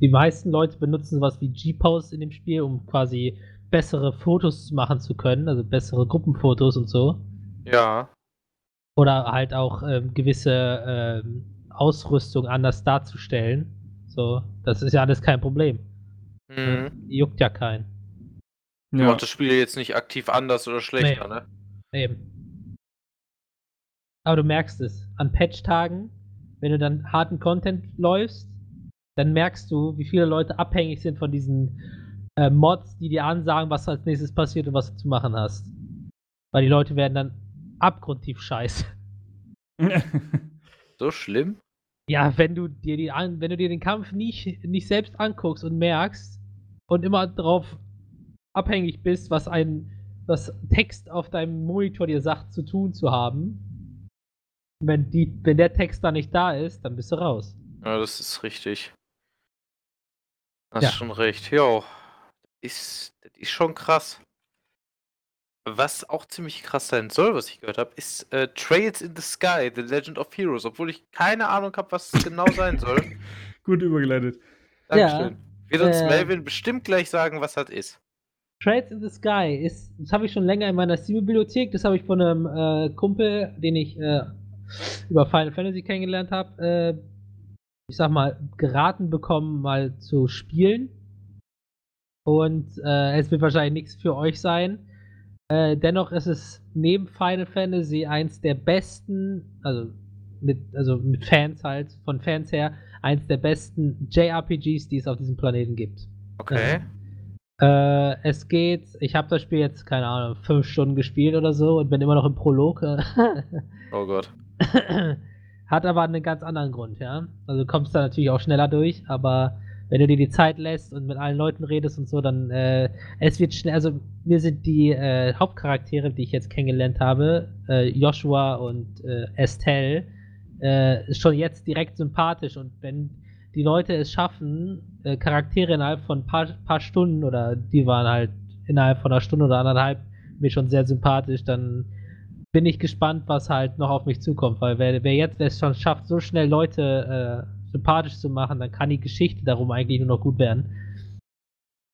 C: Die meisten Leute benutzen sowas wie G-Post in dem Spiel, um quasi bessere Fotos machen zu können, also bessere Gruppenfotos und so.
A: Ja.
C: Oder halt auch ähm, gewisse ähm, Ausrüstung anders darzustellen. So, das ist ja alles kein Problem.
A: Mhm.
C: Juckt ja keinen.
A: Ja. Macht das Spiel jetzt nicht aktiv anders oder schlechter, ne?
C: Eben. Aber du merkst es. An Patch-Tagen, wenn du dann harten Content läufst, dann merkst du, wie viele Leute abhängig sind von diesen äh, Mods, die dir ansagen, was als nächstes passiert und was du zu machen hast. Weil die Leute werden dann abgrundtief scheiße.
A: So schlimm?
C: Ja, wenn du dir die an, wenn du dir den Kampf nicht, nicht selbst anguckst und merkst und immer darauf abhängig bist, was ein was Text auf deinem Monitor dir sagt zu tun zu haben, wenn die, wenn der Text da nicht da ist, dann bist du raus.
A: Ja, das ist richtig. Hast
C: Ja.
A: schon recht. Jo. Ist, das ist schon krass. Was auch ziemlich krass sein soll, was ich gehört habe, ist äh, Trails in the Sky, The Legend of Heroes, obwohl ich keine Ahnung habe, was es genau sein soll.
B: Gut übergeleitet.
A: Dankeschön. Wird uns
C: äh,
A: Melvin bestimmt gleich sagen, was das ist.
C: Trades in the Sky ist, das habe ich schon länger in meiner Steam-Bibliothek. Das habe ich von einem äh, Kumpel, den ich äh, über Final Fantasy kennengelernt habe, äh, ich sag mal, geraten bekommen, mal zu spielen. Und äh, es wird wahrscheinlich nichts für euch sein. Äh, dennoch ist es neben Final Fantasy eins der besten, also mit, also mit Fans halt, von Fans her, eins der besten JRPGs, die es auf diesem Planeten gibt.
A: Okay.
C: Äh, es geht, ich habe das Spiel jetzt, keine Ahnung, fünf Stunden gespielt oder so und bin immer noch im Prolog.
A: Oh Gott.
C: Hat aber einen ganz anderen Grund, ja. Also du kommst da natürlich auch schneller durch, aber wenn du dir die Zeit lässt und mit allen Leuten redest und so, dann äh, es wird schnell, also mir sind die äh, Hauptcharaktere, die ich jetzt kennengelernt habe, äh, Joshua und äh, Estelle, äh, schon jetzt direkt sympathisch und wenn die Leute es schaffen, äh, Charaktere innerhalb von ein paar, paar Stunden oder die waren halt innerhalb von einer Stunde oder anderthalb mir schon sehr sympathisch, dann bin ich gespannt, was halt noch auf mich zukommt, weil wer, wer jetzt es schon schafft, so schnell Leute äh, sympathisch zu machen, dann kann die Geschichte darum eigentlich nur noch gut werden.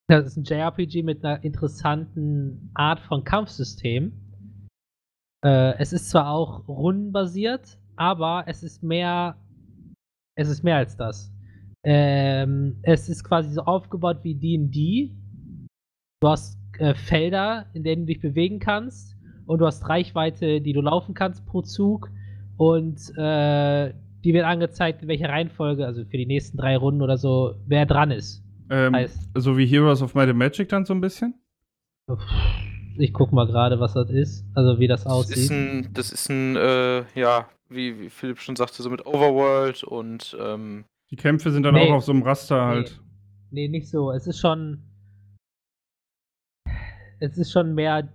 C: Das ist ein JRPG mit einer interessanten Art von Kampfsystem. Äh, es ist zwar auch rundenbasiert, aber es ist mehr, es ist mehr als das. Ähm, es ist quasi so aufgebaut wie D&D. Du hast äh, Felder, in denen du dich bewegen kannst und du hast Reichweite, die du laufen kannst pro Zug und äh, die wird angezeigt, in welcher Reihenfolge, also für die nächsten drei Runden oder so, wer dran ist.
B: Ähm,
C: Heißt-
B: so wie Heroes of Might and Magic dann so ein bisschen?
C: Ich guck mal gerade, was das ist, also wie das
A: Das
C: aussieht.
A: ist ein, das ist ein, äh, ja, wie, wie Philipp schon sagte, so mit Overworld und, ähm,
B: Die Kämpfe sind dann
C: Nee.
B: auch auf so einem Raster halt.
C: Nee, nicht so. Es ist schon. Es ist schon mehr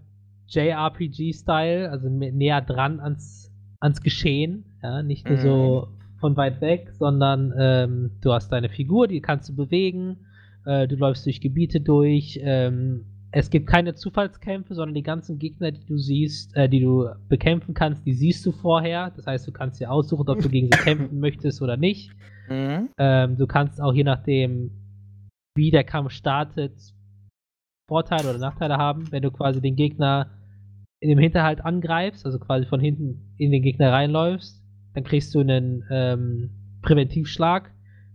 C: JRPG-Style, also näher dran ans, ans Geschehen. Ja, nicht nur so von weit weg, sondern ähm, du hast deine Figur, die kannst du bewegen. Äh, du läufst durch Gebiete durch. Ähm, es gibt keine Zufallskämpfe, sondern die ganzen Gegner, die du siehst, äh, die du bekämpfen kannst, die siehst du vorher. Das heißt, du kannst dir aussuchen, ob du gegen sie kämpfen möchtest oder nicht.
A: mhm.
C: Ähm, du kannst auch je nachdem, wie der Kampf startet, Vorteile oder Nachteile haben, wenn du quasi den Gegner in dem Hinterhalt angreifst, also quasi von hinten in den Gegner reinläufst, dann kriegst du einen ähm, Präventivschlag.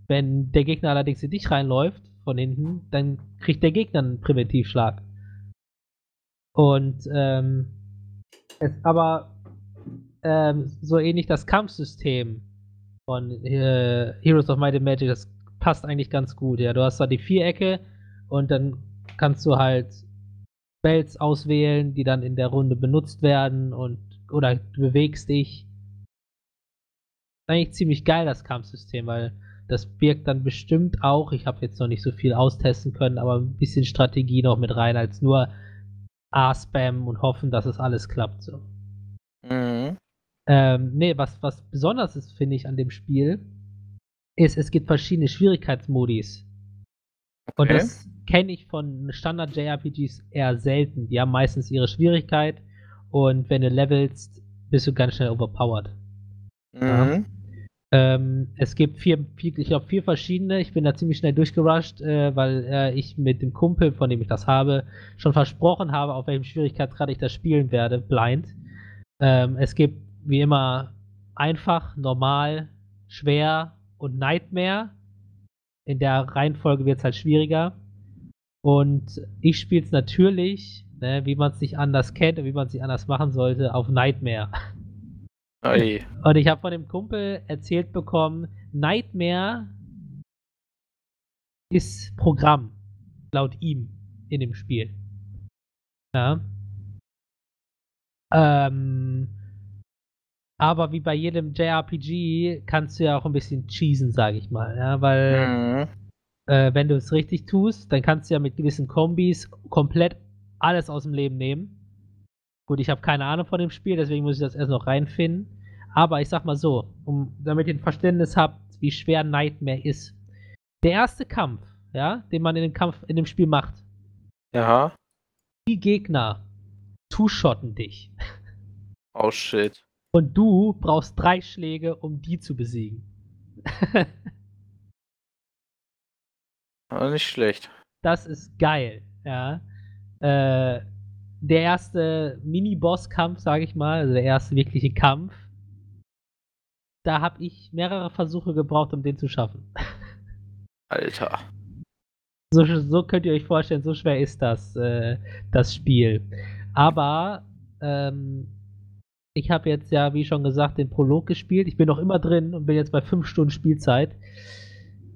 C: Wenn der Gegner allerdings in dich reinläuft, von hinten, dann kriegt der Gegner einen Präventivschlag. Und ähm, es, aber ähm, so ähnlich das Kampfsystem von äh, Heroes of Might and Magic, das passt eigentlich ganz gut. Ja, du hast da die Vierecke und dann kannst du halt Spells auswählen, die dann in der Runde benutzt werden und oder du bewegst dich. Eigentlich ziemlich geil das Kampfsystem, weil das birgt dann bestimmt auch, ich habe jetzt noch nicht so viel austesten können, aber ein bisschen Strategie noch mit rein, als nur A-Spam und hoffen, dass es alles klappt so.
A: Mhm.
C: Ähm, nee, was, was besonders ist, finde ich, an dem Spiel, ist, es gibt verschiedene Schwierigkeitsmodis. Und
A: Okay.
C: das kenne ich von Standard-JRPGs eher selten. Die haben meistens ihre Schwierigkeit und wenn du levelst, bist du ganz schnell overpowered.
A: Mhm.
C: Ähm, es gibt vier, vier ich glaube, vier verschiedene. Ich bin da ziemlich schnell durchgerusht, äh, weil äh, ich mit dem Kumpel, von dem ich das habe, schon versprochen habe, auf welchem Schwierigkeitsgrad ich das spielen werde, blind. Ähm, es gibt wie immer einfach, normal, schwer und Nightmare. In der Reihenfolge wird es halt schwieriger. Und ich spiele es natürlich, ne, wie man es nicht anders kennt und wie man es nicht anders machen sollte, auf Nightmare.
A: Oi.
C: Und ich habe von dem Kumpel erzählt bekommen, Nightmare ist Programm, laut ihm, in dem Spiel. Ja. Ähm, aber wie bei jedem JRPG kannst du ja auch ein bisschen cheesen, sage ich mal. Ja, weil
A: Mhm.
C: äh, wenn du es richtig tust, dann kannst du ja mit gewissen Kombis komplett alles aus dem Leben nehmen. Gut, ich habe keine Ahnung von dem Spiel, deswegen muss ich das erst noch reinfinden. Aber ich sag mal so, um, damit ihr ein Verständnis habt, wie schwer Nightmare ist. Der erste Kampf, ja, den man in dem Kampf in dem Spiel macht,
A: Ja.
C: die Gegner two-shotten dich.
A: Oh shit.
C: Und du brauchst drei Schläge, um die zu besiegen.
A: Ah, nicht schlecht.
C: das ist geil, ja. Äh, der erste Mini-Boss-Kampf, sage ich mal, also der erste wirkliche Kampf, da habe ich mehrere Versuche gebraucht, um den zu schaffen.
A: Alter.
C: So, so könnt ihr euch vorstellen, so schwer ist das, äh, das Spiel. Aber ähm, ich habe jetzt ja, wie schon gesagt, den Prolog gespielt. Ich bin noch immer drin und bin jetzt bei 5 Stunden Spielzeit.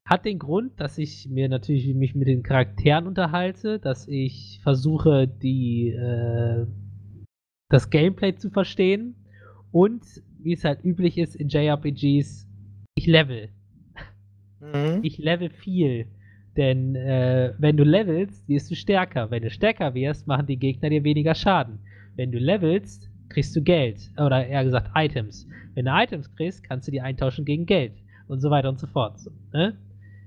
C: Hat den Grund, dass ich mir natürlich mich mit den Charakteren unterhalte, dass ich versuche, die, äh, das Gameplay zu verstehen und, wie es halt üblich ist in JRPGs, ich level.
A: Mhm.
C: Ich level viel. Denn äh, wenn du levelst, wirst du stärker. Wenn du stärker wirst, machen die Gegner dir weniger Schaden. Wenn du levelst, kriegst du Geld. Oder eher gesagt Items. Wenn du Items kriegst, kannst du die eintauschen gegen Geld. Und so weiter und so fort. Ne?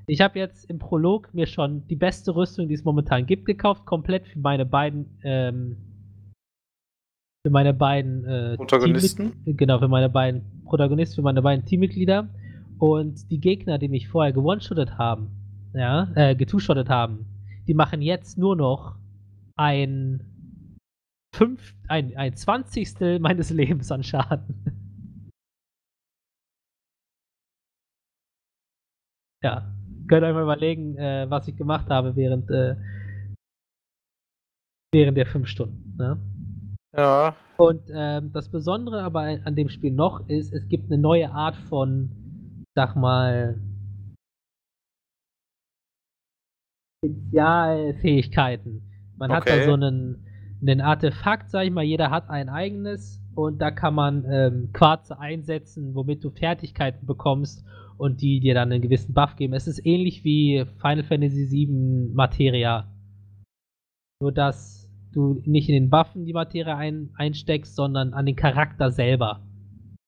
C: Ich habe jetzt im Prolog mir schon die beste Rüstung, die es momentan gibt, gekauft. Komplett für meine beiden ähm, für meine beiden äh,
A: Protagonisten?
C: Genau, für meine beiden Protagonisten, für meine beiden Teammitglieder. Und die Gegner, die mich vorher gewone-shottet haben, ja, äh, getwo-shottet haben, die machen jetzt nur noch ein fünf, ein, ein Zwanzigstel meines Lebens an Schaden. ja, könnt euch mal überlegen, äh, was ich gemacht habe während, äh, während der fünf Stunden. Ne?
A: Ja.
C: Und ähm, das Besondere aber an dem Spiel noch ist, es gibt eine neue Art von, sag mal, Spezialfähigkeiten. Man hat da
A: Okay.
C: so einen, einen Artefakt, sag ich mal, jeder hat ein eigenes und da kann man ähm, Quarze einsetzen, womit du Fertigkeiten bekommst und die dir dann einen gewissen Buff geben. Es ist ähnlich wie Final Fantasy VII Materia. Nur dass du nicht in den Waffen die Materie ein, einsteckst, sondern an den Charakter selber.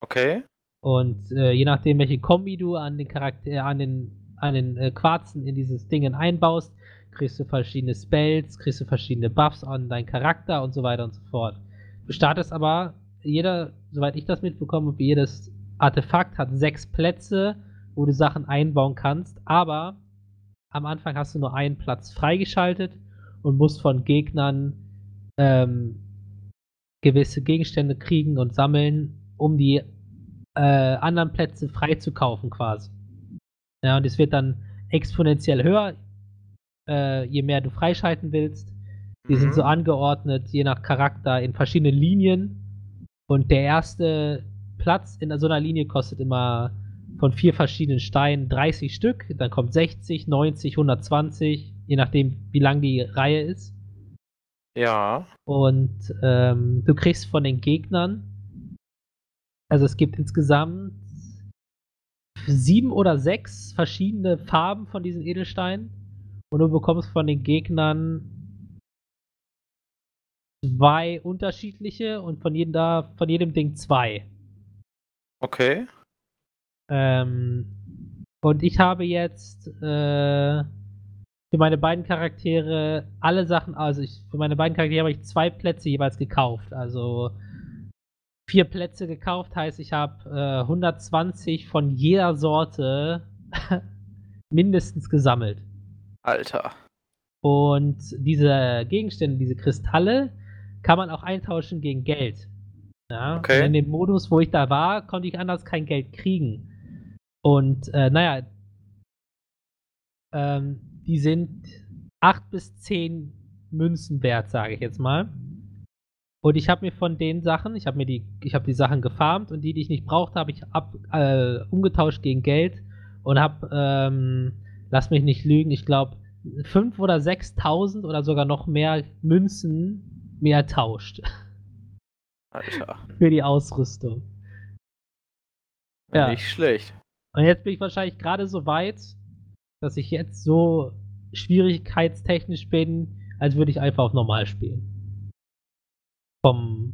A: Okay.
C: Und äh, je nachdem, welche Kombi du an den Charakter, äh, an den, an den äh, Quarzen in dieses Ding einbaust, kriegst du verschiedene Spells, kriegst du verschiedene Buffs an deinen Charakter und so weiter und so fort. Du startest aber, jeder, soweit ich das mitbekomme, habe, jedes Artefakt hat sechs Plätze, wo du Sachen einbauen kannst, aber am Anfang hast du nur einen Platz freigeschaltet und musst von Gegnern ähm, gewisse Gegenstände kriegen und sammeln, um die äh, anderen Plätze freizukaufen quasi. Ja, und es wird dann exponentiell höher, äh, je mehr du freischalten willst. Die sind
A: Mhm.
C: so angeordnet, je nach Charakter, in verschiedenen Linien. Und der erste Platz in so einer Linie kostet immer von vier verschiedenen Steinen 30 Stück. Dann kommt 60, 90, 120, je nachdem, wie lang die Reihe ist.
A: Ja.
C: Und ähm, du kriegst von den Gegnern, also es gibt insgesamt sieben oder sechs verschiedene Farben von diesen Edelsteinen. Und du bekommst von den Gegnern zwei unterschiedliche und von jedem da, von jedem Ding zwei.
A: Okay.
C: Ähm, und ich habe jetzt äh, für meine beiden Charaktere alle Sachen, also ich, für meine beiden Charaktere habe ich zwei Plätze jeweils gekauft. Also vier Plätze gekauft, heißt ich habe äh, 120 von jeder Sorte mindestens gesammelt.
A: Alter.
C: Und diese Gegenstände, diese Kristalle, kann man auch eintauschen gegen Geld. Ja,
A: Okay.
C: in dem Modus, wo ich da war, konnte ich anders kein Geld kriegen. Und äh, naja, ähm, die sind 8 bis 10 Münzen wert, sage ich jetzt mal. Und ich habe mir von den Sachen, ich habe mir die, ich habe die Sachen gefarmt und die, die ich nicht brauchte, habe ich ab, äh, umgetauscht gegen Geld und habe, ähm, lass mich nicht lügen, ich glaube 5 oder 6.000 oder sogar noch mehr Münzen mir ertauscht
A: Alter.
C: für die Ausrüstung. Ja.
A: Nicht schlecht.
C: Und jetzt bin ich wahrscheinlich gerade so weit, dass ich jetzt so schwierigkeitstechnisch bin, als würde ich einfach auf normal spielen. Vom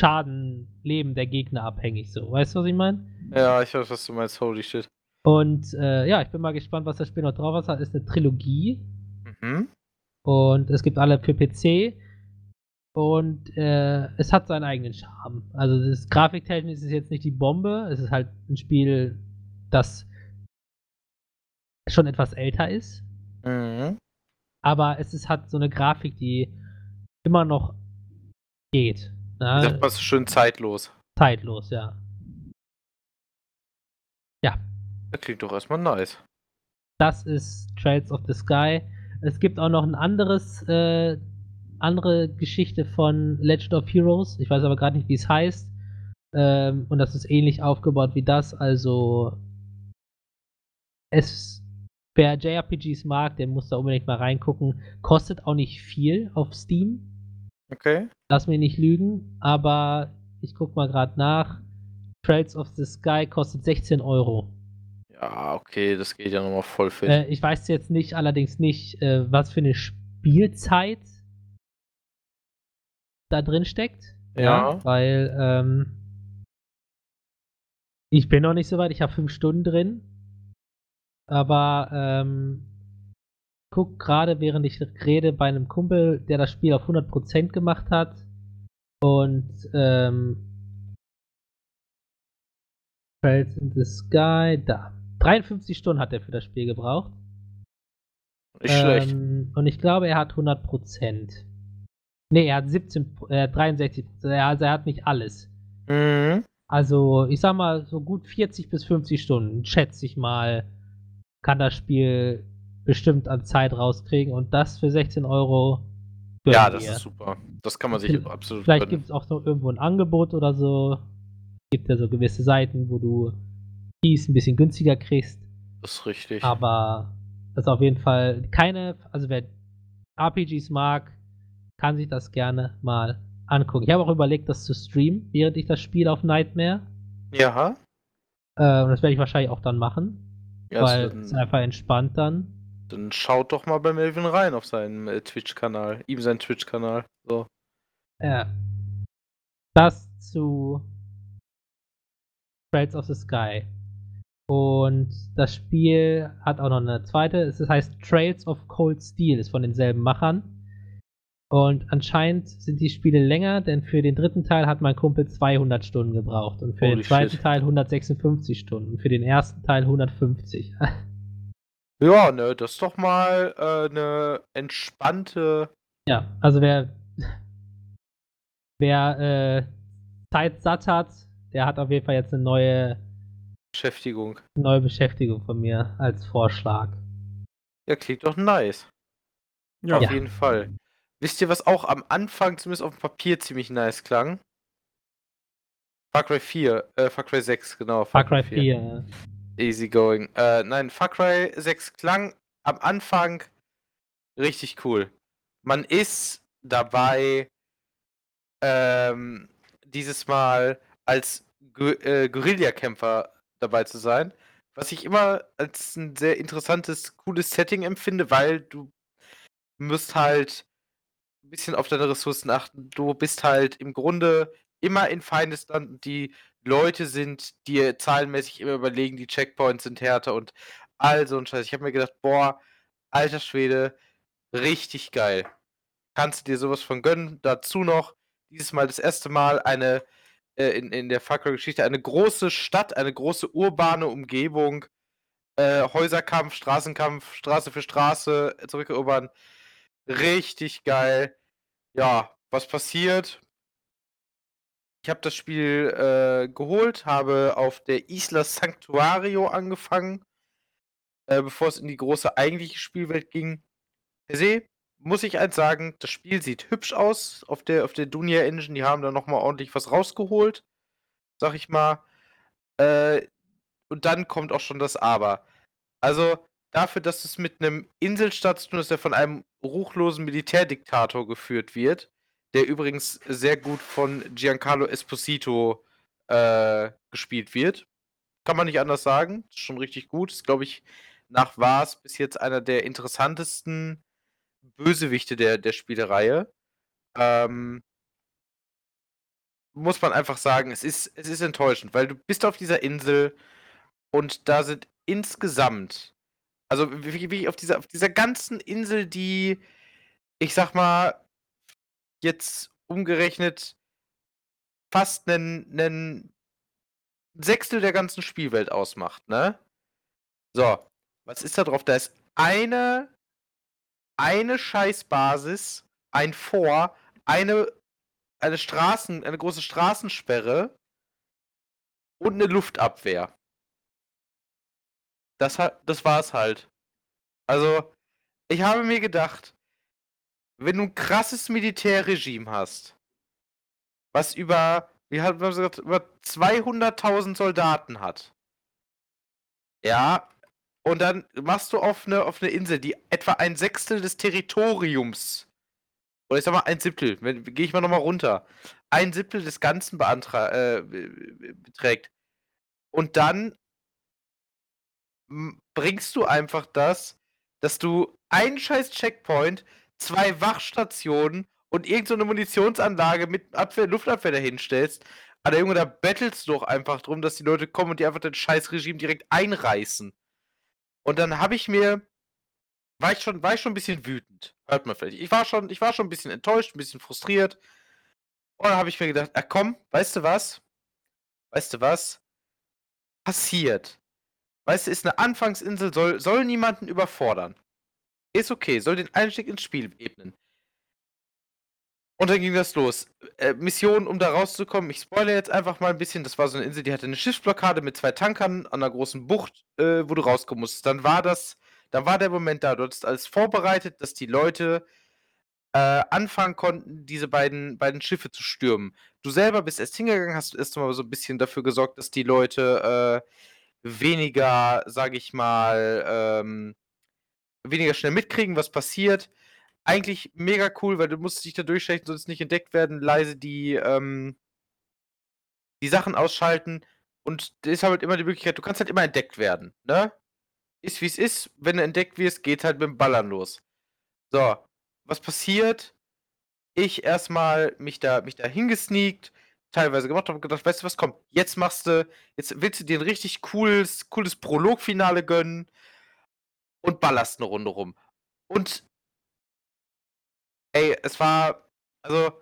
C: Schadenleben der Gegner abhängig so. Weißt du, was ich meine?
A: Ja, ich weiß, was du meinst. Holy shit.
C: Und äh, ja, ich bin mal gespannt, was das Spiel noch drauf hat. Ist eine Trilogie
A: Mhm.
C: und es gibt alle für PC und äh, es hat seinen eigenen Charme. Also das grafiktechnisch ist es jetzt nicht die Bombe, es ist halt ein Spiel, das schon etwas älter ist,
A: Mhm.
C: aber es ist hat so eine Grafik, die immer noch geht.
A: Das
C: Ja,
A: war so schön zeitlos.
C: zeitlos, ja. Ja,
A: Das klingt doch erstmal nice.
C: das ist Trails of the Sky. Es gibt auch noch ein anderes, äh, andere Geschichte von Legend of Heroes. Ich weiß aber gerade nicht, wie es heißt. Ähm, und das ist ähnlich aufgebaut wie das. Also es, wer JRPGs mag, der muss da unbedingt mal reingucken. Kostet auch nicht viel auf Steam.
A: Okay.
C: Lass mich nicht lügen, aber ich guck mal gerade nach. Trails of the Sky kostet 16 Euro.
A: Ja, okay, das geht ja nochmal voll fit.
C: Äh, ich weiß jetzt nicht, allerdings nicht, äh, was für eine Spielzeit da drin steckt.
A: Ja.
C: Weil ähm, ich bin noch nicht so weit, ich habe fünf Stunden drin. Aber ähm, guck gerade, während ich rede, bei einem Kumpel, der das Spiel auf 100% gemacht hat. Und ähm, Trails in the Sky, da. 53 Stunden hat er für das Spiel gebraucht.
A: Nicht schlecht.
C: Ähm, und ich glaube, er hat 100%. Nee, er hat 17, äh, 63%. Also er hat nicht alles.
A: Mhm.
C: Also, ich sag mal, so gut 40 bis 50 Stunden, schätze ich mal, kann das Spiel bestimmt an Zeit rauskriegen. Und das für 16 Euro. gönnen
A: Ja, das
C: wir.
A: ist super. Das kann man sich
C: Vielleicht-
A: absolut
C: Vielleicht gibt es auch noch irgendwo ein Angebot oder so. Gibt ja so gewisse Seiten, wo du Keys ein bisschen günstiger kriegst.
A: Das ist richtig.
C: Aber das ist auf jeden Fall keine, also wer RPGs mag, kann sich das gerne mal angucken. Ich habe auch überlegt, das zu streamen, während ich das spiele auf Nightmare.
A: Ja.
C: Äh, und das werde ich wahrscheinlich auch dann machen,
A: ja
C: weil
A: also
C: es ist einfach entspannt dann.
A: dann schaut doch mal bei Melvin rein auf seinen äh, Twitch-Kanal. Ihm seinen Twitch-Kanal. So.
C: Ja. Das zu Trails of the Sky. Und das Spiel hat auch noch eine zweite. Es heißt Trails of Cold Steel, ist von denselben Machern. Und anscheinend sind die Spiele länger, denn für den dritten Teil hat mein Kumpel 200 Stunden gebraucht und für
A: Holy
C: den zweiten
A: shit.
C: Teil 156 Stunden, für den ersten Teil 150.
A: Ja, ne, das ist doch mal äh, eine entspannte.
C: Ja, also wer, wer äh, Zeit satt hat, der hat auf jeden Fall jetzt eine neue,
A: Beschäftigung.
C: neue Beschäftigung von mir als Vorschlag.
A: Ja, klingt doch nice.
B: Ja,
A: Auf
C: Ja.
A: jeden Fall. Wisst ihr, was auch am Anfang, zumindest auf dem Papier, ziemlich nice klang? Far Cry 4, äh, Far Cry 6, genau.
C: Far Cry 4.
A: Easy going. Äh, nein, Far Cry 6 klang am Anfang richtig cool. Man ist dabei, ähm, dieses Mal als äh, Guerillakämpfer dabei zu sein. Was ich immer als ein sehr interessantes, cooles Setting empfinde, weil du musst halt ein bisschen auf deine Ressourcen achten. Du bist halt im Grunde immer in Feindesland die Leute sind dir zahlenmäßig immer überlegen, die Checkpoints sind härter und all so ein Scheiß. Ich habe mir gedacht, boah, alter Schwede, richtig geil. Kannst du dir sowas von gönnen? Dazu noch dieses Mal das erste Mal eine äh, in, in der Far Cry-Geschichte eine große Stadt, eine große urbane Umgebung, äh, Häuserkampf, Straßenkampf, Straße für Straße zurückerobern. Richtig geil. Ja, was passiert? Ich habe das Spiel äh, geholt, habe auf der Isla Sanctuario angefangen, äh, bevor es in die große eigentliche Spielwelt ging. Per se muss ich eins sagen, das Spiel sieht hübsch aus auf der, auf der Dunia Engine. Die haben da nochmal ordentlich was rausgeholt, sag ich mal. Äh, und dann kommt auch schon das Aber. Also dafür, dass es mit einem Inselstaat zu tun ist, der von einem ruchlosen Militärdiktator geführt wird, der übrigens sehr gut von Giancarlo Esposito äh, gespielt wird. Kann man nicht anders sagen. Ist schon richtig gut. Ist, glaube ich, nach Vars bis jetzt einer der interessantesten Bösewichte der, der Spielereihe. Ähm, muss man einfach sagen, es ist, es ist enttäuschend, weil du bist auf dieser Insel und da sind insgesamt, also wie, auf, dieser, auf dieser ganzen Insel, die, ich sag mal, jetzt umgerechnet fast einen, Sechstel der ganzen Spielwelt ausmacht, ne? So, was ist da drauf? Da ist eine, eine Scheißbasis, ein Fort, eine, eine Straßen, eine große Straßensperre und eine Luftabwehr. Das, das war's halt. Also, ich habe mir gedacht, wenn du ein krasses Militärregime hast, was über, wie hat man gesagt, über 200.000 Soldaten hat, ja, und dann machst du auf eine, auf eine Insel, die etwa ein Sechstel des Territoriums, oder ich sag mal ein Siebtel, gehe ich mal nochmal runter, ein Siebtel des Ganzen äh, beträgt. Und dann bringst du einfach das, dass du einen scheiß Checkpoint, zwei Wachstationen und irgendeine so Munitionsanlage mit Abwehr, Luftabwehr dahinstellst. Aber Junge, da bettelst du doch einfach drum, dass die Leute kommen und die einfach das scheiß Regime direkt einreißen. Und dann habe ich mir, war ich schon, war ich schon ein bisschen wütend. Hört man vielleicht. Ich war schon, ich war schon ein bisschen enttäuscht, ein bisschen frustriert. Und dann habe ich mir gedacht, ah komm, weißt du was? Weißt du was? Passiert. Weißt du, ist eine Anfangsinsel, soll, soll niemanden überfordern. Ist okay, soll den Einstieg ins Spiel ebnen. Und dann ging das los. Äh, Mission, um da rauszukommen. Ich spoilere jetzt einfach mal ein bisschen. Das war so eine Insel, die hatte eine Schiffsblockade mit zwei Tankern an einer großen Bucht, äh, wo du rauskommen musst. Dann war das, dann war der Moment da. Du hattest alles vorbereitet, dass die Leute äh, anfangen konnten, diese beiden, beiden Schiffe zu stürmen. Du selber bist erst hingegangen, hast erst mal so ein bisschen dafür gesorgt, dass die Leute äh, weniger, sag ich mal, ähm, weniger schnell mitkriegen, was passiert. Eigentlich mega cool, weil du musst dich da durchschleichen, sollst nicht entdeckt werden, leise die, ähm, die Sachen ausschalten. Und da ist halt immer die Möglichkeit, du kannst halt immer entdeckt werden, ne? Ist wie es ist, wenn du entdeckt wirst, geht halt mit dem Ballern los. So, was passiert? Ich erstmal mich da, mich da hingesneakt, teilweise gemacht habe gedacht, weißt du was, komm, jetzt machst du, jetzt willst du dir ein richtig cooles, cooles Prologfinale gönnen und ballerst eine Runde rum. Und ey, es war, also,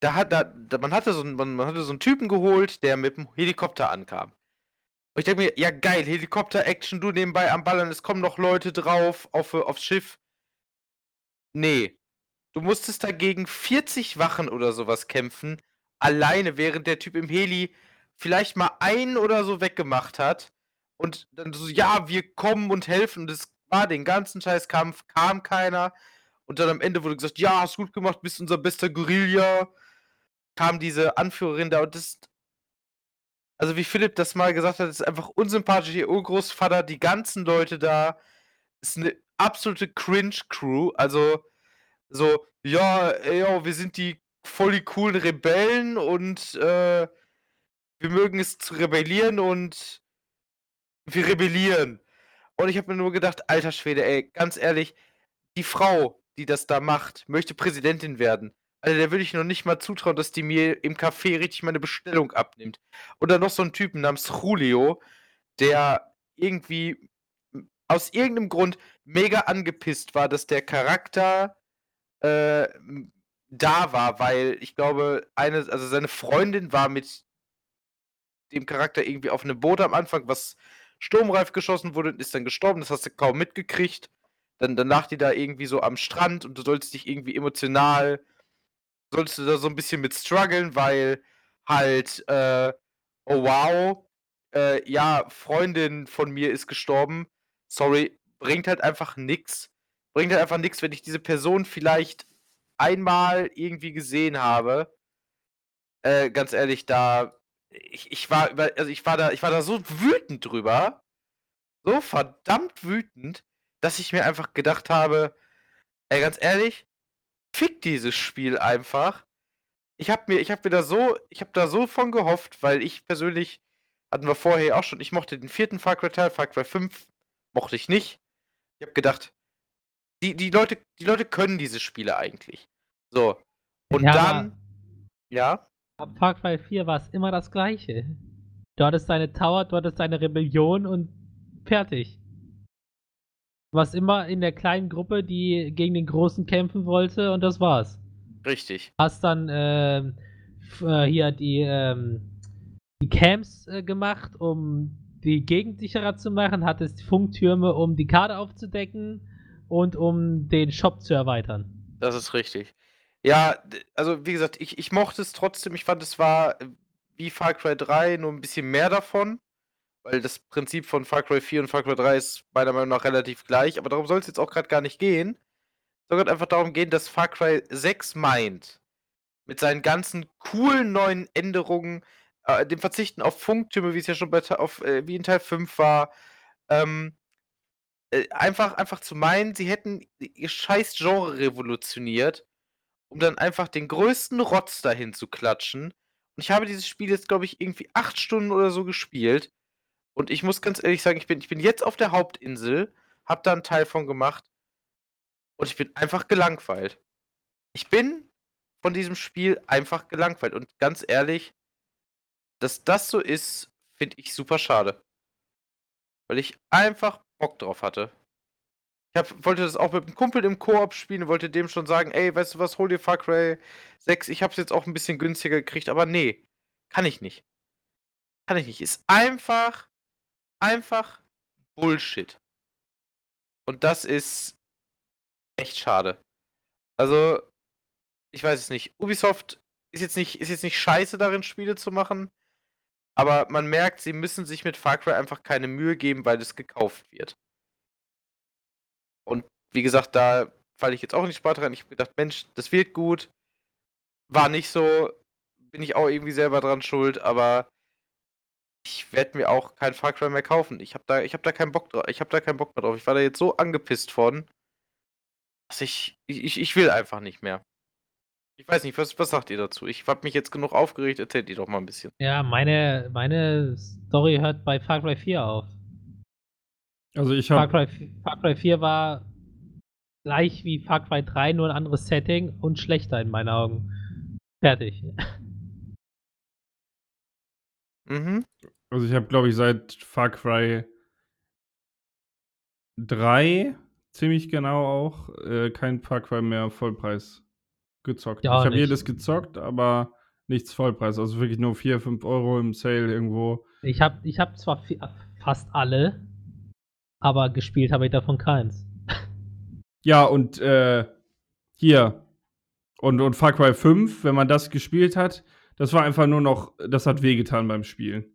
A: da hat, da man hatte so einen, man, man hatte so einen Typen geholt, der mit dem Helikopter ankam. Und ich denke mir, ja geil, Helikopter-Action, du nebenbei am Ballern, es kommen noch Leute drauf auf, aufs Schiff. Nee. Du musstest dagegen 40 Wachen oder sowas kämpfen, alleine, während der Typ im Heli vielleicht mal einen oder so weggemacht hat. Und dann so, ja, wir kommen und helfen. Und es war den ganzen Scheißkampf, kam keiner. Und dann am Ende wurde gesagt, ja, hast gut gemacht, bist unser bester Guerilla. Kam diese Anführerin da und das. Also wie Philipp das mal gesagt hat, ist einfach unsympathisch, ihr Urgroßvater, die ganzen Leute da. Ist eine absolute Cringe-Crew. Also so, ja, ey, yo, wir sind die voll die coolen Rebellen und äh, wir mögen es zu rebellieren und wir rebellieren. Und ich habe mir nur gedacht, alter Schwede, ey, ganz ehrlich, die Frau, die das da macht, möchte Präsidentin werden. Also der würde ich noch nicht mal zutrauen, dass die mir im Café richtig meine Bestellung abnimmt. Und dann noch so ein Typen namens Julio, der irgendwie aus irgendeinem Grund mega angepisst war, dass der Charakter äh, da war, weil ich glaube, eine, also seine Freundin war mit dem Charakter irgendwie auf einem Boot am Anfang, was sturmreif geschossen wurde und ist dann gestorben. Das hast du kaum mitgekriegt. Dann danach die da irgendwie so am Strand und du sollst dich irgendwie emotional, sollst du da so ein bisschen mit strugglen, weil halt, äh, oh wow, äh, ja, Freundin von mir ist gestorben. Sorry, bringt halt einfach nix. Bringt halt einfach nix, wenn ich diese Person vielleicht einmal irgendwie gesehen habe. Äh, ganz ehrlich, da ich, ich war über, also ich war da, ich war da so wütend drüber, so verdammt wütend, dass ich mir einfach gedacht habe, ey, ganz ehrlich, fick dieses Spiel einfach. Ich habe mir, ich habe mir da so, ich habe da so von gehofft, weil ich persönlich hatten wir vorher auch schon, ich mochte den vierten Far Cry Teil, Far Cry 5 mochte ich nicht. Ich habe gedacht, die, die Leute, die Leute können diese Spiele eigentlich. So. Und
C: Ja,
A: dann, ja,
C: Ab Far Cry 4 war es immer das Gleiche. Du hattest deine Tower, du hattest deine Rebellion und fertig. Du warst immer in der kleinen Gruppe, die gegen den Großen kämpfen wollte und das war's.
A: richtig.
C: Hast dann ähm, äh, hier die, ähm, die Camps äh, gemacht, um die Gegend sicherer zu machen, hattest Funktürme, um die Karte aufzudecken und um den Shop zu erweitern.
A: Das ist richtig. Ja, also wie gesagt, ich, ich mochte es trotzdem. Ich fand, es war äh, wie Far Cry 3 nur ein bisschen mehr davon. Weil das Prinzip von Far Cry 4 und Far Cry 3 ist meiner Meinung nach relativ gleich. Aber darum soll es jetzt auch gerade gar nicht gehen. Es soll gerade einfach darum gehen, dass Far Cry 6 meint, mit seinen ganzen coolen neuen Änderungen, äh, dem Verzichten auf Funktürme, wie es ja schon bei, auf, äh, wie in Teil 5 war, ähm, äh, einfach, einfach zu meinen, sie hätten ihr scheiß Genre revolutioniert um dann einfach den größten Rotz dahin zu klatschen. Und ich habe dieses Spiel jetzt, glaube ich, irgendwie acht Stunden oder so gespielt. Und ich muss ganz ehrlich sagen, ich bin, ich bin jetzt auf der Hauptinsel, habe da einen Teil von gemacht und ich bin einfach gelangweilt. Ich bin von diesem Spiel einfach gelangweilt. Und ganz ehrlich, dass das so ist, finde ich super schade. Weil ich einfach Bock drauf hatte. Ich hab, wollte das auch mit einem Kumpel im Koop spielen wollte dem schon sagen, ey, weißt du was, hol dir Far Cry 6. Ich hab's jetzt auch ein bisschen günstiger gekriegt, aber nee, kann ich nicht. Kann ich nicht. Ist einfach, einfach Bullshit. Und das ist echt schade. Also, ich weiß es nicht. Ubisoft ist jetzt nicht, ist jetzt nicht scheiße darin, Spiele zu machen. Aber man merkt, sie müssen sich mit Far Cry einfach keine Mühe geben, weil es gekauft wird. Und wie gesagt, da falle ich jetzt auch nicht Spaß rein. Ich habe gedacht, Mensch, das wird gut. War nicht so. Bin ich auch irgendwie selber dran schuld, aber ich werde mir auch kein Far Cry mehr kaufen. Ich habe da, hab da keinen Bock drauf. Ich habe da keinen Bock mehr drauf. Ich war da jetzt so angepisst von, dass ich, ich, ich will einfach nicht mehr. Ich weiß nicht, was, was sagt ihr dazu? Ich habe mich jetzt genug aufgeregt. Erzählt ihr doch mal ein bisschen.
C: Ja, meine, meine Story hört bei Far Cry 4 auf.
B: Also ich
C: Far
B: habe
C: Cry, Far Cry 4 war gleich wie Far Cry 3, nur ein anderes Setting und schlechter in meinen Augen. Fertig.
A: Mhm.
B: also ich habe glaube ich seit Far Cry 3 ziemlich genau auch äh, kein Far Cry mehr Vollpreis gezockt.
C: Ja,
B: ich habe jedes gezockt, aber nichts Vollpreis. Also wirklich nur 4, 5 Euro im Sale irgendwo.
C: Ich habe ich hab zwar fi- fast alle, aber gespielt habe ich davon keins.
B: Ja, und äh, hier. Und, und Far Cry 5, wenn man das gespielt hat, das war einfach nur noch, das hat wehgetan beim Spielen.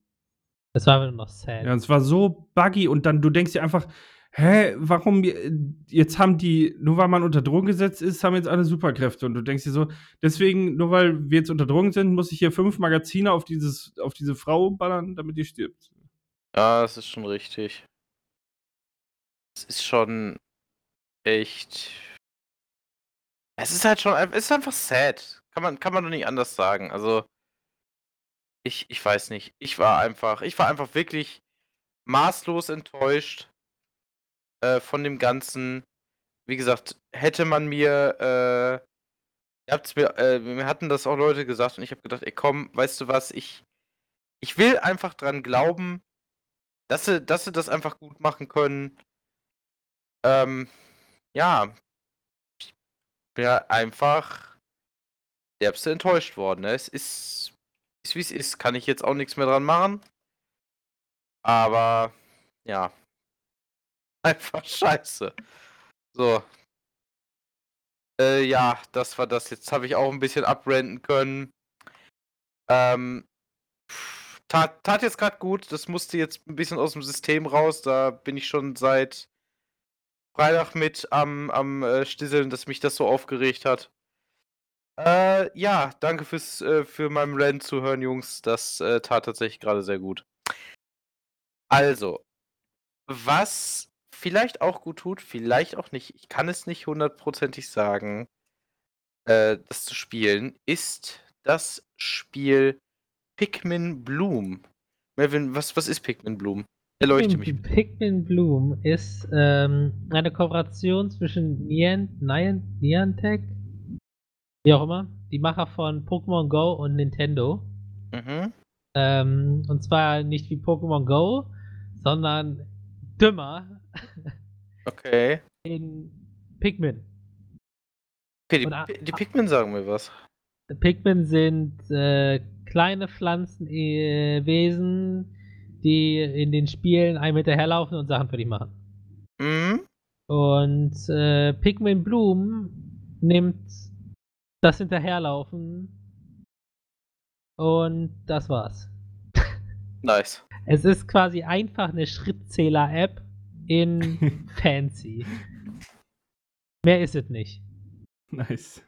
C: Das war einfach nur noch sad.
B: Ja, es war so buggy und dann, du denkst dir einfach, hä, warum, jetzt haben die, nur weil man unter Drogen gesetzt ist, haben jetzt alle Superkräfte und du denkst dir so, deswegen, nur weil wir jetzt unter Drogen sind, muss ich hier fünf Magazine auf dieses, auf diese Frau ballern, damit die stirbt.
A: Ja, das ist schon richtig. Es ist schon echt. Es ist halt schon, es ist einfach sad. Kann man, kann man doch nicht anders sagen. Also, ich, ich weiß nicht. Ich war einfach, ich war einfach wirklich maßlos enttäuscht äh, von dem Ganzen. Wie gesagt, hätte man mir, äh, mir, äh, mir hatten das auch Leute gesagt und ich habe gedacht, ey komm, weißt du was, ich, ich will einfach dran glauben, dass sie, dass sie das einfach gut machen können. Ähm, ja. Ich bin ja einfach derbste enttäuscht worden. Ne? Es ist, ist wie es ist. Kann ich jetzt auch nichts mehr dran machen. Aber, ja. Einfach scheiße. So. Äh, ja, das war das. Jetzt habe ich auch ein bisschen abrenten können. Ähm, tat, tat jetzt gerade gut. Das musste jetzt ein bisschen aus dem System raus. Da bin ich schon seit Freitag mit am, am äh, Stisseln, dass mich das so aufgeregt hat. Äh, ja, danke fürs äh, für meinem Rant zu hören, Jungs. Das äh, tat tatsächlich gerade sehr gut. Also, was vielleicht auch gut tut, vielleicht auch nicht, ich kann es nicht hundertprozentig sagen, äh, das zu spielen, ist das Spiel Pikmin Bloom. Melvin, was, was ist Pikmin Bloom? Erleuchte mich.
C: Pikmin, Bloom ist ähm, eine Kooperation zwischen Niant, Niant, Niantic, wie auch immer, die Macher von Pokémon Go und Nintendo.
A: Mhm.
C: Ähm, und zwar nicht wie Pokémon Go, sondern dümmer
A: Okay.
C: in Pikmin.
A: Okay, die, die Pikmin sagen mir was.
C: Pikmin sind äh, kleine Pflanzenwesen, die in den Spielen einem hinterherlaufen und Sachen für dich machen.
A: Mhm.
C: Und äh, Pikmin Bloom nimmt das Hinterherlaufen und das war's.
A: Nice.
C: Es ist quasi einfach eine Schrittzähler-App in fancy. Mehr ist es nicht.
B: Nice.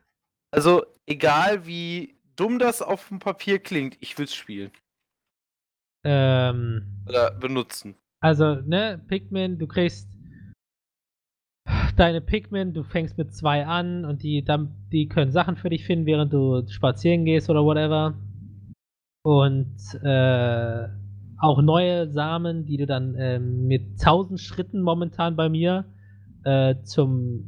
A: Also, egal wie dumm das auf dem Papier klingt, ich will's spielen.
C: Ähm,
A: Oder benutzen.
C: Also, ne, Pikmin, du kriegst deine Pikmin, du fängst mit zwei an und die, dann, die können Sachen für dich finden, während du spazieren gehst oder whatever. Und äh, auch neue Samen, die du dann ähm, mit 1000 Schritten momentan bei mir äh, zum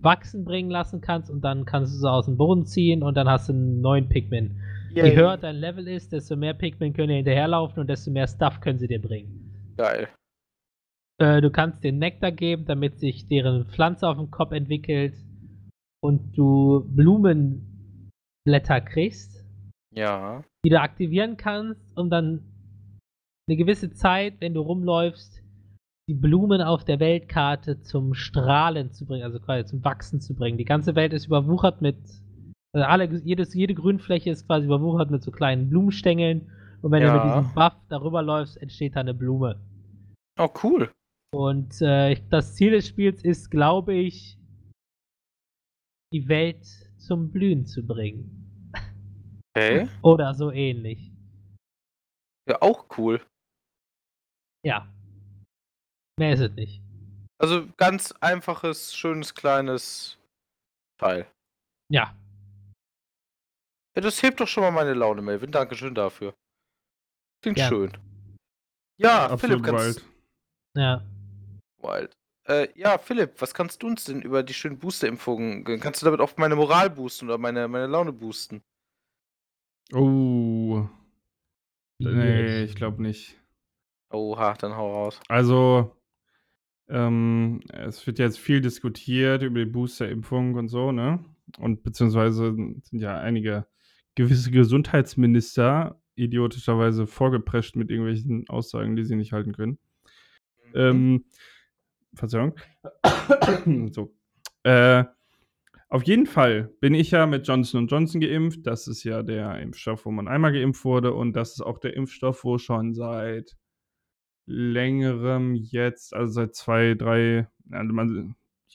C: Wachsen bringen lassen kannst und dann kannst du sie aus dem Boden ziehen und dann hast du einen neuen Pikmin. Je höher dein Level ist, desto mehr Pikmin können dir hinterherlaufen und desto mehr Stuff können sie dir bringen.
A: Geil.
C: Äh, du kannst den Nektar geben, damit sich deren Pflanze auf dem Kopf entwickelt und du Blumenblätter kriegst,
A: Ja.
C: die du aktivieren kannst, um dann eine gewisse Zeit, wenn du rumläufst, die Blumen auf der Weltkarte zum Strahlen zu bringen, also quasi zum Wachsen zu bringen. Die ganze Welt ist überwuchert mit, also alle, jedes, jede Grünfläche ist quasi überwuchert mit so kleinen Blumenstängeln und wenn du mit
A: Ja.
C: diesem Buff darüber läufst, entsteht da eine Blume.
A: Oh, cool.
C: Und äh, das Ziel des Spiels ist, glaube ich, die Welt zum Blühen zu bringen.
A: Okay.
C: Oder so ähnlich.
A: Ja, auch cool.
C: Ja. Mehr ist es nicht.
A: Also ganz einfaches, schönes, kleines Teil.
C: Ja.
A: Ja, das hebt doch schon mal meine Laune, Melvin. Dankeschön dafür. Klingt
C: Ja.
A: schön. Ja,
B: Absolut
A: Philipp, kannst
B: wild.
C: Ja.
A: Wild. Äh, ja, Philipp, was kannst du uns denn über die schönen Booster-Impfungen? Kannst du damit auch meine Moral boosten oder meine, meine Laune boosten?
B: Oh. Nee, ich glaube nicht.
A: Oha, dann hau raus.
B: Also, ähm, es wird jetzt viel diskutiert über die Boosterimpfung und so, ne? Und beziehungsweise sind ja einige gewisse Gesundheitsminister idiotischerweise vorgeprescht mit irgendwelchen Aussagen, die sie nicht halten können. Ähm, Verzeihung. so. Äh, auf jeden Fall bin ich ja mit Johnson Johnson geimpft. Das ist ja der Impfstoff, wo man einmal geimpft wurde. Und das ist auch der Impfstoff, wo schon seit längerem jetzt, also seit zwei, drei, also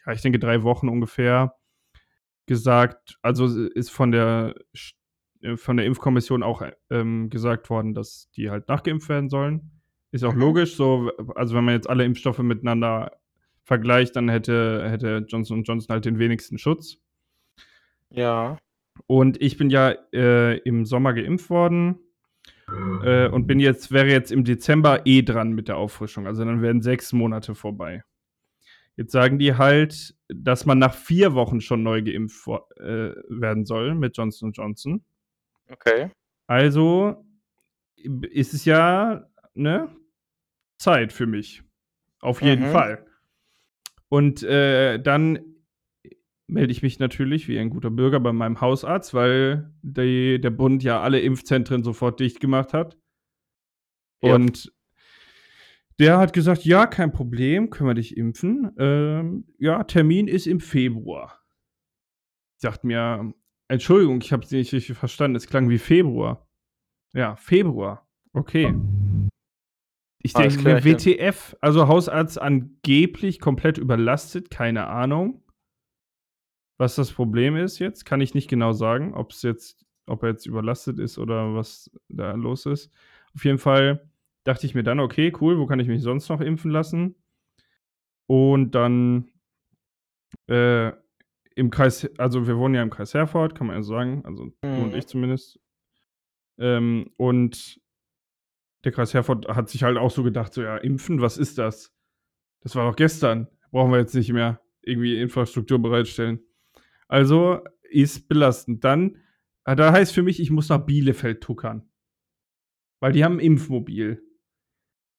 B: ja, ich denke drei Wochen ungefähr, gesagt, also ist von der äh, von der Impfkommission auch ähm, gesagt worden, dass die halt nachgeimpft werden sollen. Ist auch logisch, so, also wenn man jetzt alle Impfstoffe miteinander vergleicht, dann hätte, hätte Johnson Johnson halt den wenigsten Schutz.
A: Ja.
B: Und ich bin ja äh, im Sommer geimpft worden äh, und bin jetzt, wäre jetzt im Dezember eh dran mit der Auffrischung. Also dann werden sechs Monate vorbei. Jetzt sagen die halt, dass man nach vier Wochen schon neu geimpft äh, werden soll mit Johnson Johnson.
A: Okay.
B: Also ist es ja, ne, Zeit für mich. Auf jeden
A: Mhm.
B: Fall. Und äh, dann melde ich mich natürlich wie ein guter Bürger bei meinem Hausarzt, weil die, der Bund ja alle Impfzentren sofort dicht gemacht hat.
A: Ja.
B: Und der hat gesagt, ja, kein Problem, können wir dich impfen. Ähm, ja, Termin ist im Februar. Sagt mir, Entschuldigung, ich habe es nicht richtig verstanden, es klang wie Februar. Ja, Februar. Okay. Ich denke mir. WTF, also Hausarzt angeblich komplett überlastet, keine Ahnung. Was das Problem ist jetzt, kann ich nicht genau sagen, ob es jetzt, ob er jetzt überlastet ist oder was da los ist. Auf jeden Fall dachte ich mir dann, okay, cool, wo kann ich mich sonst noch impfen lassen? Und dann äh, im Kreis, also wir wohnen ja im Kreis Herford, kann man ja sagen, also du und
A: Mhm.
B: ich zumindest. Ähm, und der Kreis Herford hat sich halt auch so gedacht, so ja, impfen, was ist das? Das war doch gestern, brauchen wir jetzt nicht mehr irgendwie Infrastruktur bereitstellen. Also ist belastend. Dann, äh, da heißt für mich, ich muss nach Bielefeld tuckern. Weil die haben ein Impfmobil.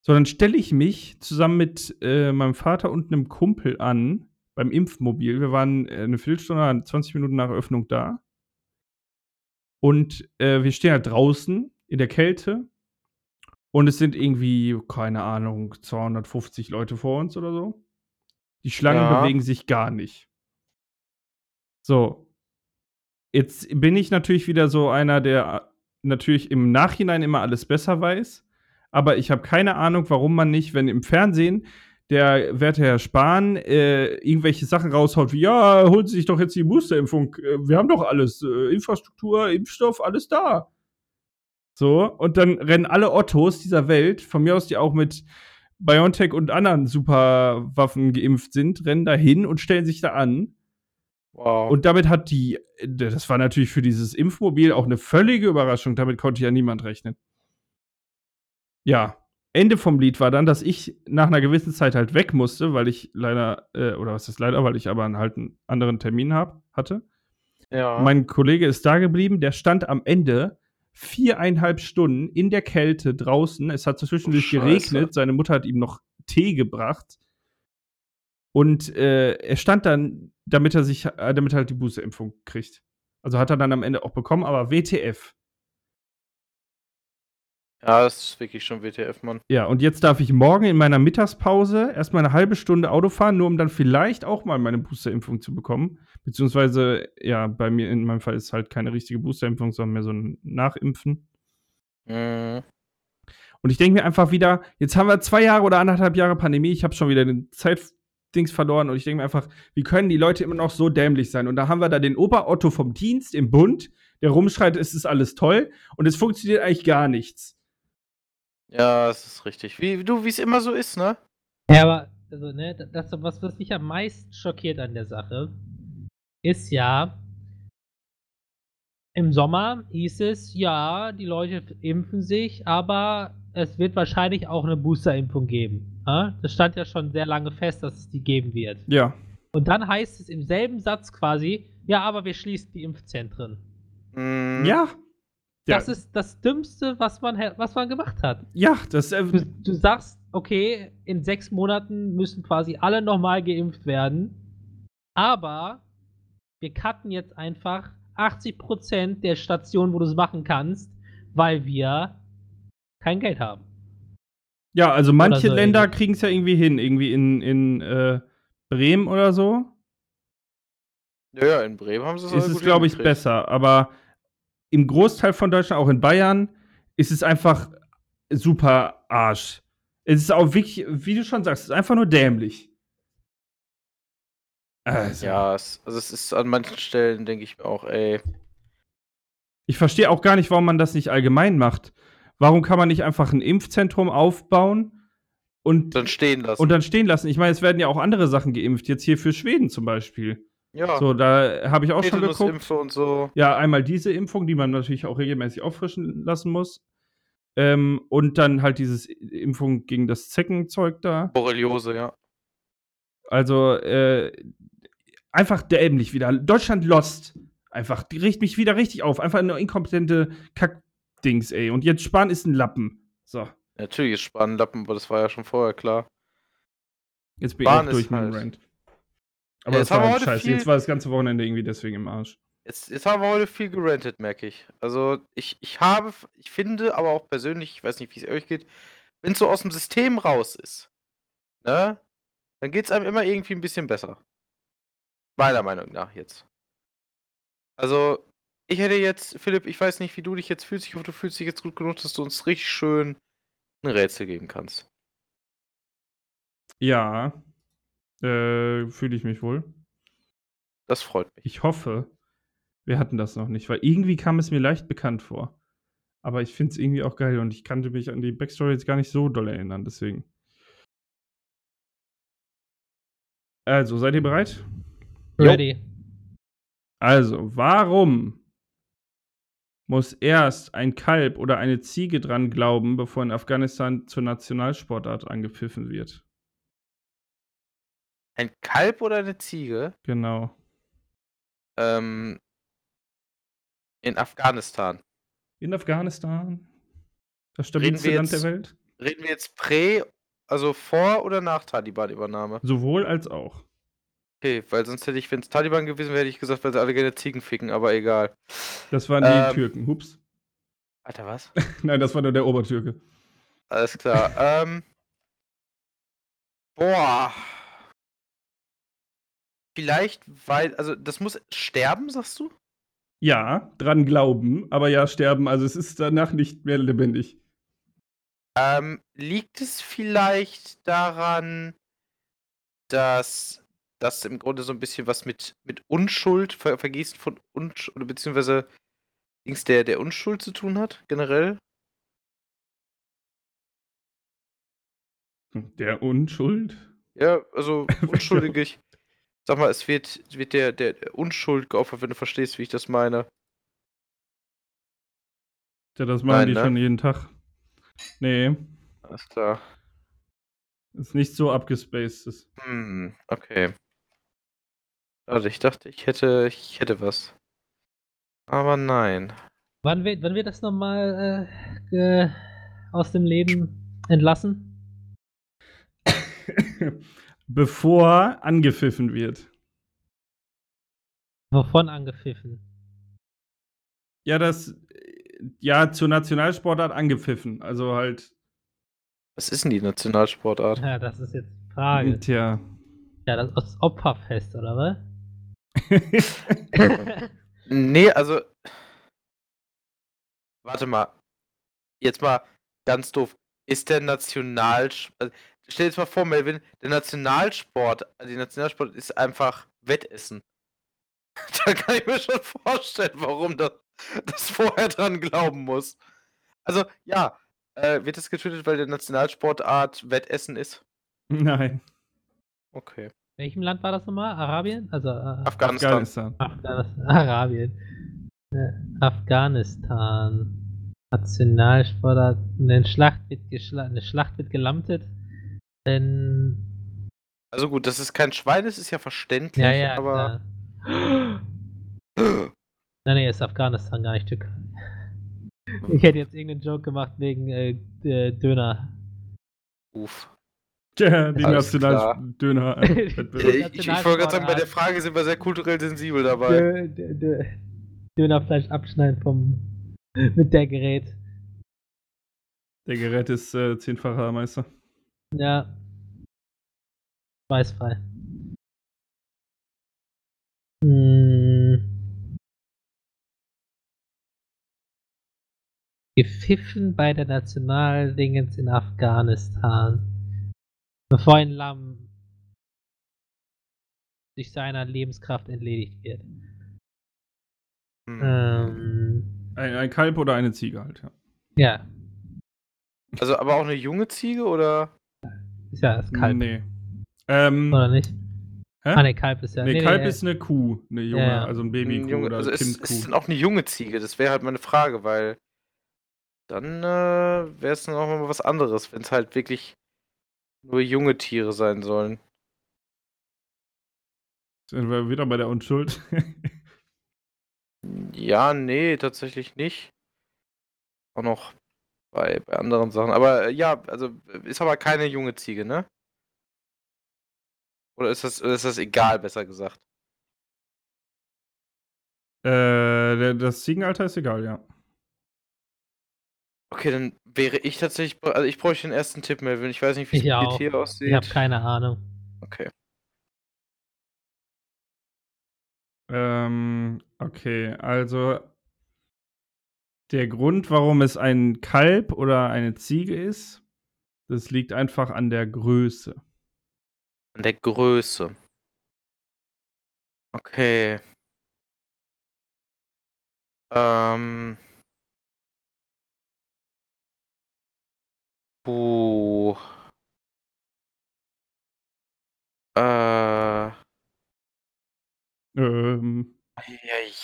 B: So, dann stelle ich mich zusammen mit äh, meinem Vater und einem Kumpel an beim Impfmobil. Wir waren äh, eine Viertelstunde, 20 Minuten nach Öffnung da. Und äh, wir stehen halt draußen in der Kälte. Und es sind irgendwie, keine Ahnung, 250 Leute vor uns oder so. Die Schlangen
A: Ja.
B: bewegen sich gar nicht. So. Jetzt bin ich natürlich wieder so einer, der äh, natürlich im Nachhinein immer alles besser weiß. Aber ich habe keine Ahnung, warum man nicht, wenn im Fernsehen der werte Herr Spahn äh, irgendwelche Sachen raushaut, wie, ja, holen Sie sich doch jetzt die Boosterimpfung. Äh, Wir haben doch alles. Äh, Infrastruktur, Impfstoff, alles da. So, und dann rennen alle Ottos dieser Welt, von mir aus, die auch mit BioNTech und anderen Superwaffen geimpft sind, rennen da hin und stellen sich da an.
A: Wow.
B: Und damit hat die, das war natürlich für dieses Impfmobil auch eine völlige Überraschung, damit konnte ja niemand rechnen. Ja, Ende vom Lied war dann, dass ich nach einer gewissen Zeit halt weg musste, weil ich leider, äh, oder was ist leider, weil ich aber halt einen anderen Termin hab, hatte.
A: ja.
B: Mein Kollege ist da geblieben, der stand am Ende viereinhalb Stunden in der Kälte draußen. Es hat zwischendurch
A: Scheiße.
B: geregnet, seine Mutter hat ihm noch Tee gebracht. Und äh, er stand dann, damit er sich, äh, damit er halt die Boosterimpfung kriegt. Also hat er dann am Ende auch bekommen, aber WTF.
A: ja, das ist wirklich schon WTF, Mann.
B: Ja, und jetzt darf ich morgen in meiner Mittagspause erstmal eine halbe Stunde Auto fahren, nur um dann vielleicht auch mal meine Boosterimpfung zu bekommen. Beziehungsweise, ja, bei mir in meinem Fall ist halt keine richtige Boosterimpfung, sondern mehr so ein Nachimpfen.
A: Mhm.
B: Und ich denke mir einfach wieder, jetzt haben wir zwei Jahre oder anderthalb Jahre Pandemie, ich habe schon wieder den Zeitdings verloren und ich denke mir einfach, wie können die Leute immer noch so dämlich sein? Und da haben wir da den Ober-Otto vom Dienst im Bund, der rumschreit, es ist alles toll und es funktioniert eigentlich gar nichts.
A: Ja, das ist richtig. Wie du, wie es immer so ist, ne?
C: Ja, aber, also, ne, das, was, was mich am meisten schockiert an der Sache, ist ja, im Sommer hieß es, ja, die Leute impfen sich, aber es wird wahrscheinlich auch eine Boosterimpfung geben. Ja? Das stand ja schon sehr lange fest, dass es die geben wird.
B: Ja,
C: Und dann heißt es im selben Satz quasi, ja, aber wir schließen die Impfzentren.
A: Mhm.
B: ja. Ja,
C: Das ist das Dümmste, was man, was man gemacht hat.
B: ja, das, äh,
C: Du, du sagst, okay, in sechs Monaten müssen quasi alle nochmal geimpft werden, aber wir cutten jetzt einfach 80% der Stationen, wo du es machen kannst, weil wir kein Geld haben.
B: Ja, also manche
C: so
B: Länder kriegen es ja irgendwie hin. Irgendwie in, in äh, Bremen oder so
A: Ja, ja, in Bremen haben sie es
B: ist es, glaube ich, besser. Aber im Großteil von Deutschland, auch in Bayern, ist es einfach super Arsch. Es ist auch wirklich, wie du schon sagst, es ist einfach nur dämlich. Also,
A: Ja, es, also es ist an manchen Stellen, denke ich mir auch, ey.
B: Ich verstehe auch gar nicht, warum man das nicht allgemein macht. Warum kann man nicht einfach ein Impfzentrum aufbauen und,
A: Dann stehen lassen.
B: und dann stehen lassen? Ich meine, es werden ja auch andere Sachen geimpft, jetzt hier für Schweden zum Beispiel.
A: ja,
B: So, da habe ich auch schon geguckt.
A: Und so.
B: Ja, einmal diese Impfung, die man natürlich auch regelmäßig auffrischen lassen muss. Ähm, und dann halt dieses Impfung gegen das Zeckenzeug da.
A: Borreliose, ja.
B: Also, äh, einfach dämlich wieder. Deutschland lost. Einfach, die riecht mich wieder richtig auf. Einfach eine inkompetente Kackdings, ey. Und jetzt Spahn ist ein Lappen. So,
A: Natürlich ist Spanlappen, aber das war ja schon vorher klar.
B: jetzt bin
A: Bahn
B: ich durch dem
A: halt-
B: Rant.
A: Ja,
B: Aber
A: jetzt
B: das
A: haben
B: war halt scheiße.
A: viel-
B: Jetzt war das ganze Wochenende irgendwie deswegen im Arsch.
A: Jetzt, jetzt haben wir heute viel gerantet, merke ich. Also ich, ich habe, ich finde, aber auch persönlich, ich weiß nicht, wie es euch geht, wenn es so aus dem System raus ist, ne, dann geht es einem immer irgendwie ein bisschen besser. Meiner Meinung nach jetzt. Also, ich hätte jetzt, Philipp, ich weiß nicht, wie du dich jetzt fühlst. Ich hoffe, du fühlst dich jetzt gut genug, dass du uns richtig schön ein Rätsel geben kannst.
B: Ja, äh, fühle ich mich wohl.
A: Das freut mich.
B: Ich hoffe, wir hatten das noch nicht, weil irgendwie kam es mir leicht bekannt vor. Aber ich finde es irgendwie auch geil und ich kannte mich an die Backstory jetzt gar nicht so doll erinnern, deswegen. Also, seid ihr bereit?
C: Ready.
B: Also, warum muss erst ein Kalb oder eine Ziege dran glauben, bevor in Afghanistan zur Nationalsportart angepfiffen wird?
A: Ein Kalb oder eine Ziege?
B: Genau.
A: Ähm, in Afghanistan.
B: In Afghanistan, das stabilste Land der Welt?
A: Reden wir jetzt prä, also vor oder nach Taliban-Übernahme?
B: Sowohl als auch.
A: Okay, weil sonst hätte ich, wenn es Taliban gewesen wäre, hätte ich gesagt, weil sie alle gerne Ziegen ficken, aber egal.
B: Das waren die
A: Ähm.
B: Türken. Hups.
A: Alter, was?
B: Nein, das war nur der Obertürke.
A: Alles klar. ähm. Boah. Vielleicht, weil, also das muss sterben, sagst du?
B: Ja, dran glauben, aber ja, sterben. Also es ist danach nicht mehr lebendig.
A: Ähm, liegt es vielleicht daran, dass das im Grunde so ein bisschen was mit, mit Unschuld, Ver Vergießen von Unschuld, oder beziehungsweise Dings der, der Unschuld zu tun hat, generell?
B: Der Unschuld?
A: Ja, also unschuldige, ich sag mal, es wird, wird der, der, Unschuld geopfert, wenn du verstehst, wie ich das meine.
B: Ja, das machen
A: Nein,
B: die
A: ne?
B: schon jeden Tag. Nee,
A: Alles klar.
B: ist nicht so abgespaced.
A: Hm, okay. Also ich dachte, ich hätte, ich hätte was. Aber nein.
C: Wann wird, wann wird das nochmal äh, aus dem Leben entlassen?
B: Bevor angepfiffen wird.
C: Wovon angepfiffen?
B: Ja, das, äh, ja, zur Nationalsportart angepfiffen. Also halt,
A: Was ist denn die Nationalsportart?
C: Ja, das ist jetzt die Frage.
B: tja.
C: Ja, das ist Opferfest, oder was?
A: Nee, also. Warte mal. Jetzt mal ganz doof. Ist der Nationalsport. Also, stell dir jetzt mal vor, Melvin, der Nationalsport, also die Nationalsport ist einfach Wettessen. da kann ich mir schon vorstellen, warum das, das vorher dran glauben muss. Also, ja. Äh, wird es getötet, weil der Nationalsportart Wettessen ist?
B: Nein,
A: Okay.
C: Welchem Land war das nochmal? Arabien? Also äh,
A: Afghanistan.
B: Afghanistan.
C: Afghanistan. Arabien. Äh, Afghanistan. Nationalsportart. Eine Schlacht wird, geschla eine Schlacht wird gelamtet. Denn.
A: Also gut, dass es kein Schwein ist, ist ja verständlich,
C: Ja, ja,
A: aber.
C: klar. Nein, nee, ist Afghanistan, gar nicht Türkei. Ich hätte jetzt irgendeinen Joke gemacht wegen äh, Döner.
A: Uff.
B: Tja, die Nationaldöner.
A: Äh, Ich, ich wollte gerade sagen, bei der Frage sind wir sehr kulturell sensibel dabei.
C: Dö, dö, dö. Dönerfleisch abschneiden vom mit der Gerät.
B: Der Gerät ist äh, zehnfacher Meister.
C: Ja. Schweißfrei. Hm. Gepfiffen bei der Nationaldingens in Afghanistan. Bevor ein Lamm sich seiner Lebenskraft entledigt wird.
A: Hm.
C: Ähm,
B: Ein, ein Kalb oder eine Ziege halt, ja.
C: ja,
A: Also, aber auch eine junge Ziege oder?
C: ist ja das Kalb,
B: Nee. Ähm,
C: oder nicht?
B: hä?
C: Ah, ne, Kalb ist ja.
B: nee,
C: nee,
B: Kalb
C: nee,
B: ist eine Kuh, eine junge,
C: Ja, ja.
B: also ein
A: Ein
B: Babykuh
A: junge,
B: oder
A: also ist,
B: Kindkuh.
A: ist denn auch eine junge Ziege? Das wäre halt meine Frage, weil dann äh, wäre es dann auch mal was anderes, wenn es halt wirklich nur junge Tiere sein sollen.
B: Sind wir wieder bei der Unschuld.
A: Ja, nee, tatsächlich nicht. Auch noch bei, bei anderen Sachen. Aber äh, ja, also ist aber keine junge Ziege, ne? Oder ist das, ist das egal, besser gesagt?
B: äh, das Ziegenalter ist egal, ja.
A: Okay, dann wäre ich tatsächlich. Also ich bräuchte den ersten Tipp, Melvin. Ich weiß nicht, wie es
C: Ich
A: mit
C: auch.
A: hier aussieht.
C: Ich habe keine Ahnung.
A: Okay.
B: Ähm, okay, also der Grund, warum es ein Kalb oder eine Ziege ist, das liegt einfach an der Größe.
A: An der Größe. Okay. Ähm. Puh. Äh.
B: Ähm,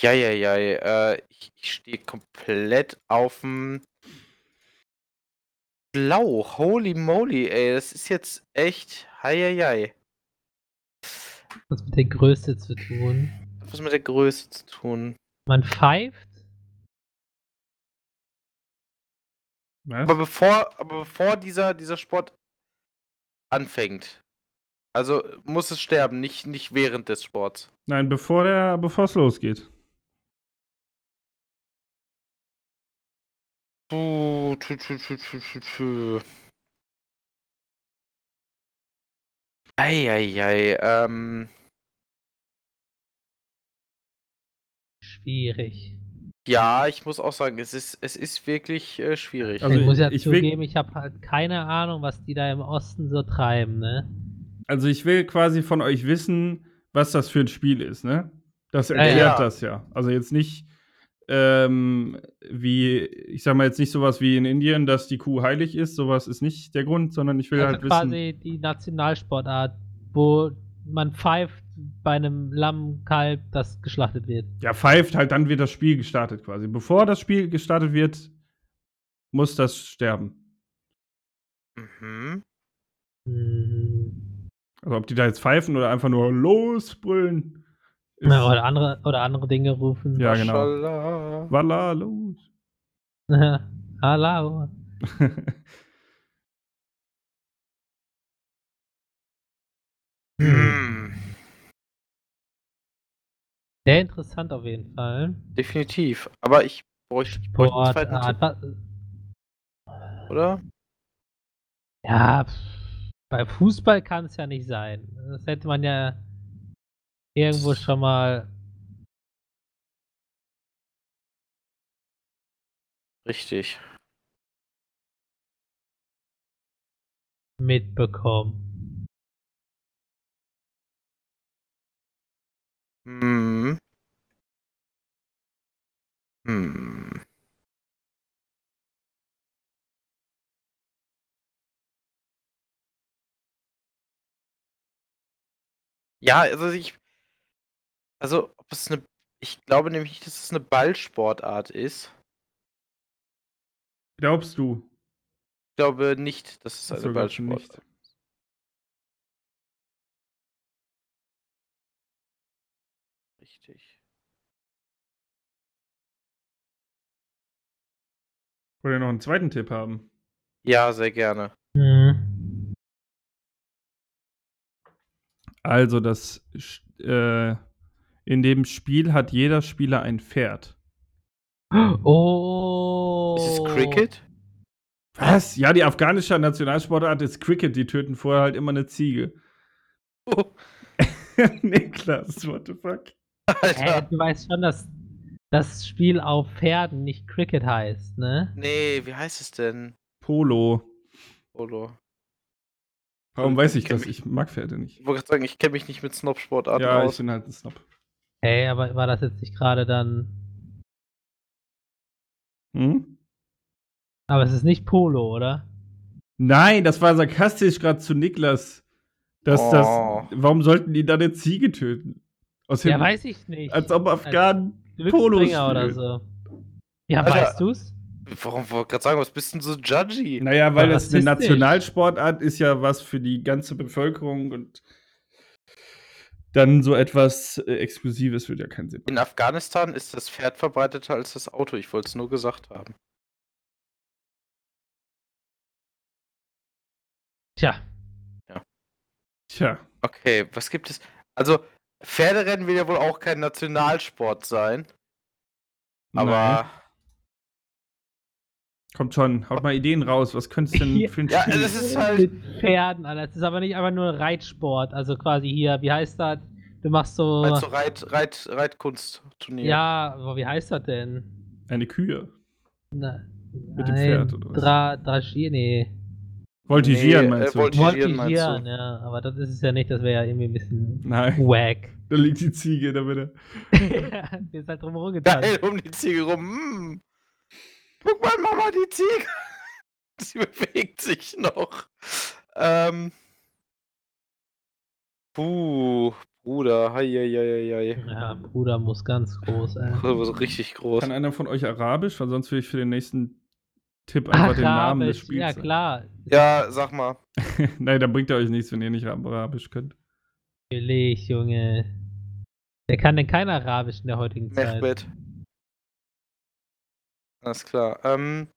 A: Ja, ja, ja, äh, ich, ich stehe komplett auf dem Blau. Holy moly, ey, das ist jetzt echt. Heieiei.
C: Was mit der Größe zu tun.
A: Was mit der Größe zu tun.
C: Man pfeift.
B: Was?
A: Aber bevor, aber bevor dieser, dieser Sport anfängt, also muss es sterben, nicht, nicht während des Sports.
B: Nein, bevor der, bevor es losgeht.
A: Puh, tü, tü, tü, tü, tü. Eieiei, ähm,
C: Schwierig.
A: Ja, ich muss auch sagen, es ist, es ist wirklich äh, schwierig.
B: Also
C: ich muss ja
B: ich will-
C: zugeben, ich habe halt keine Ahnung, was die da im Osten so treiben, ne?
B: Also ich will quasi von euch wissen, was das für ein Spiel ist, ne? Das
C: Ja,
B: erklärt
A: ja.
B: das ja. Also jetzt nicht ähm, wie, ich sag mal jetzt nicht sowas wie in Indien, dass die Kuh heilig ist, sowas ist nicht der Grund, sondern ich will
C: also
B: halt wissen.
C: quasi die Nationalsportart, wo man pfeift bei einem Lamm, Kalb, das geschlachtet wird.
B: Ja, pfeift halt, dann wird das Spiel gestartet quasi. Bevor das Spiel gestartet wird, muss das sterben.
A: Mhm.
C: Hm.
B: Also ob die da jetzt pfeifen oder einfach nur losbrüllen.
C: Ja, oder, andere, oder andere Dinge rufen.
B: Ja, genau. Walla, los.
C: Hallo.
A: Hm.
C: Sehr interessant auf jeden Fall.
A: Definitiv. Aber ich bräuchte, ich bräuchte einen zweiten. Tipp, oder?
C: Ja, bei Fußball kann es ja nicht sein. Das hätte man ja irgendwo schon mal.
A: Richtig.
C: mitbekommen.
A: Hm. Hm. Ja, also ich. Also, ob es eine. Ich glaube nämlich nicht, dass es eine Ballsportart ist.
B: Glaubst du?
A: Ich glaube nicht, dass es
B: Ach
A: eine
B: so, glaubst du
A: Ballsportart
B: nicht.
A: ist.
B: Wollt ihr noch einen zweiten Tipp haben?
A: Ja, sehr gerne.
C: Mhm.
B: Also, das äh, in dem Spiel hat jeder Spieler ein Pferd.
C: Oh.
A: Ist es Cricket?
B: Was? Ja, die afghanische Nationalsportart ist Cricket. Die töten vorher halt immer eine Ziege.
A: Oh,
B: Niklas, what the fuck?
A: Alter.
C: du weißt schon, dass das Spiel auf Pferden nicht Cricket heißt, ne?
A: Nee, wie heißt es denn?
B: Polo.
A: Polo.
B: Warum
A: Ich
B: weiß ich
A: kenn
B: das?
A: mich-
B: Ich mag Pferde nicht.
A: Ich wollte gerade sagen, ich kenne mich nicht mit Snob-Sportarten
B: Ja, ich
A: aus.
B: bin halt ein Snob.
C: Hey, aber war das jetzt nicht gerade dann.
B: Hm?
C: Aber es ist nicht Polo, oder?
B: Nein, das war sarkastisch gerade zu Niklas. Dass
A: Oh.
B: das. Warum sollten die da eine Ziege töten? Aus
C: Ja,
B: dem-
C: weiß ich nicht.
B: als ob Afghanen Polo
C: Glücksbringer oder so. Ja,
A: Alter.
C: weißt du's?
A: Warum wollte ich gerade sagen, was bist denn so judgy?
B: Naja, weil
C: Ja,
B: das eine. Nationalsportart ist ja was für die ganze Bevölkerung und dann so etwas äh, Exklusives würde ja keinen Sinn
A: In
B: machen.
A: Afghanistan ist das Pferd verbreiteter als das Auto. Ich wollte es nur gesagt haben.
C: Tja,
B: Tja,
A: Okay, was gibt es? Also, Pferderennen will ja wohl auch kein Nationalsport sein. Aber.
B: nein. kommt schon, haut mal Ideen raus. Was könnte es denn
C: Ja,
B: für ein
A: ja,
B: Spiel
A: das ist halt-
C: mit Pferden, Alter. Es ist aber nicht einfach nur Reitsport. Also quasi hier, wie heißt das? Du machst so.
A: Du Reit, Reit, Reitkunstturnier?
C: ja, aber wie heißt das denn?
B: Eine Kühe.
C: Na,
B: Mit dem Pferd oder was?
C: Dra Draschier, nee.
B: Voltigieren
A: Nee,
B: meinst
A: äh,
B: du?
A: Volti- Voltigieren meinst du?
C: Voltigieren, ja. Aber das ist es ja nicht, das wäre ja irgendwie ein bisschen
B: Nein,
C: wack.
B: da liegt die Ziege in der Mitte.
C: Die ist halt drumherum getan.
A: Geil, um die Ziege rum. Mm. Guck mal, Mama, die Ziege. Sie bewegt sich noch. Ähm. Puh, Bruder, hei, hei, hei, hei.
C: Ja, Bruder muss ganz groß, ey.
A: War so richtig groß.
B: Kann einer von euch Arabisch? Weil sonst will ich für den nächsten Tipp einfach den Namen des
C: Arabisch,
B: Spiels
C: Ja, klar.
A: Ja, sag mal.
B: Nein, da bringt er euch nichts, wenn ihr nicht Arabisch könnt.
C: Natürlich, Junge. Wer kann denn kein Arabisch in der heutigen Zeit?
A: Mehmet. Alles klar. Ähm.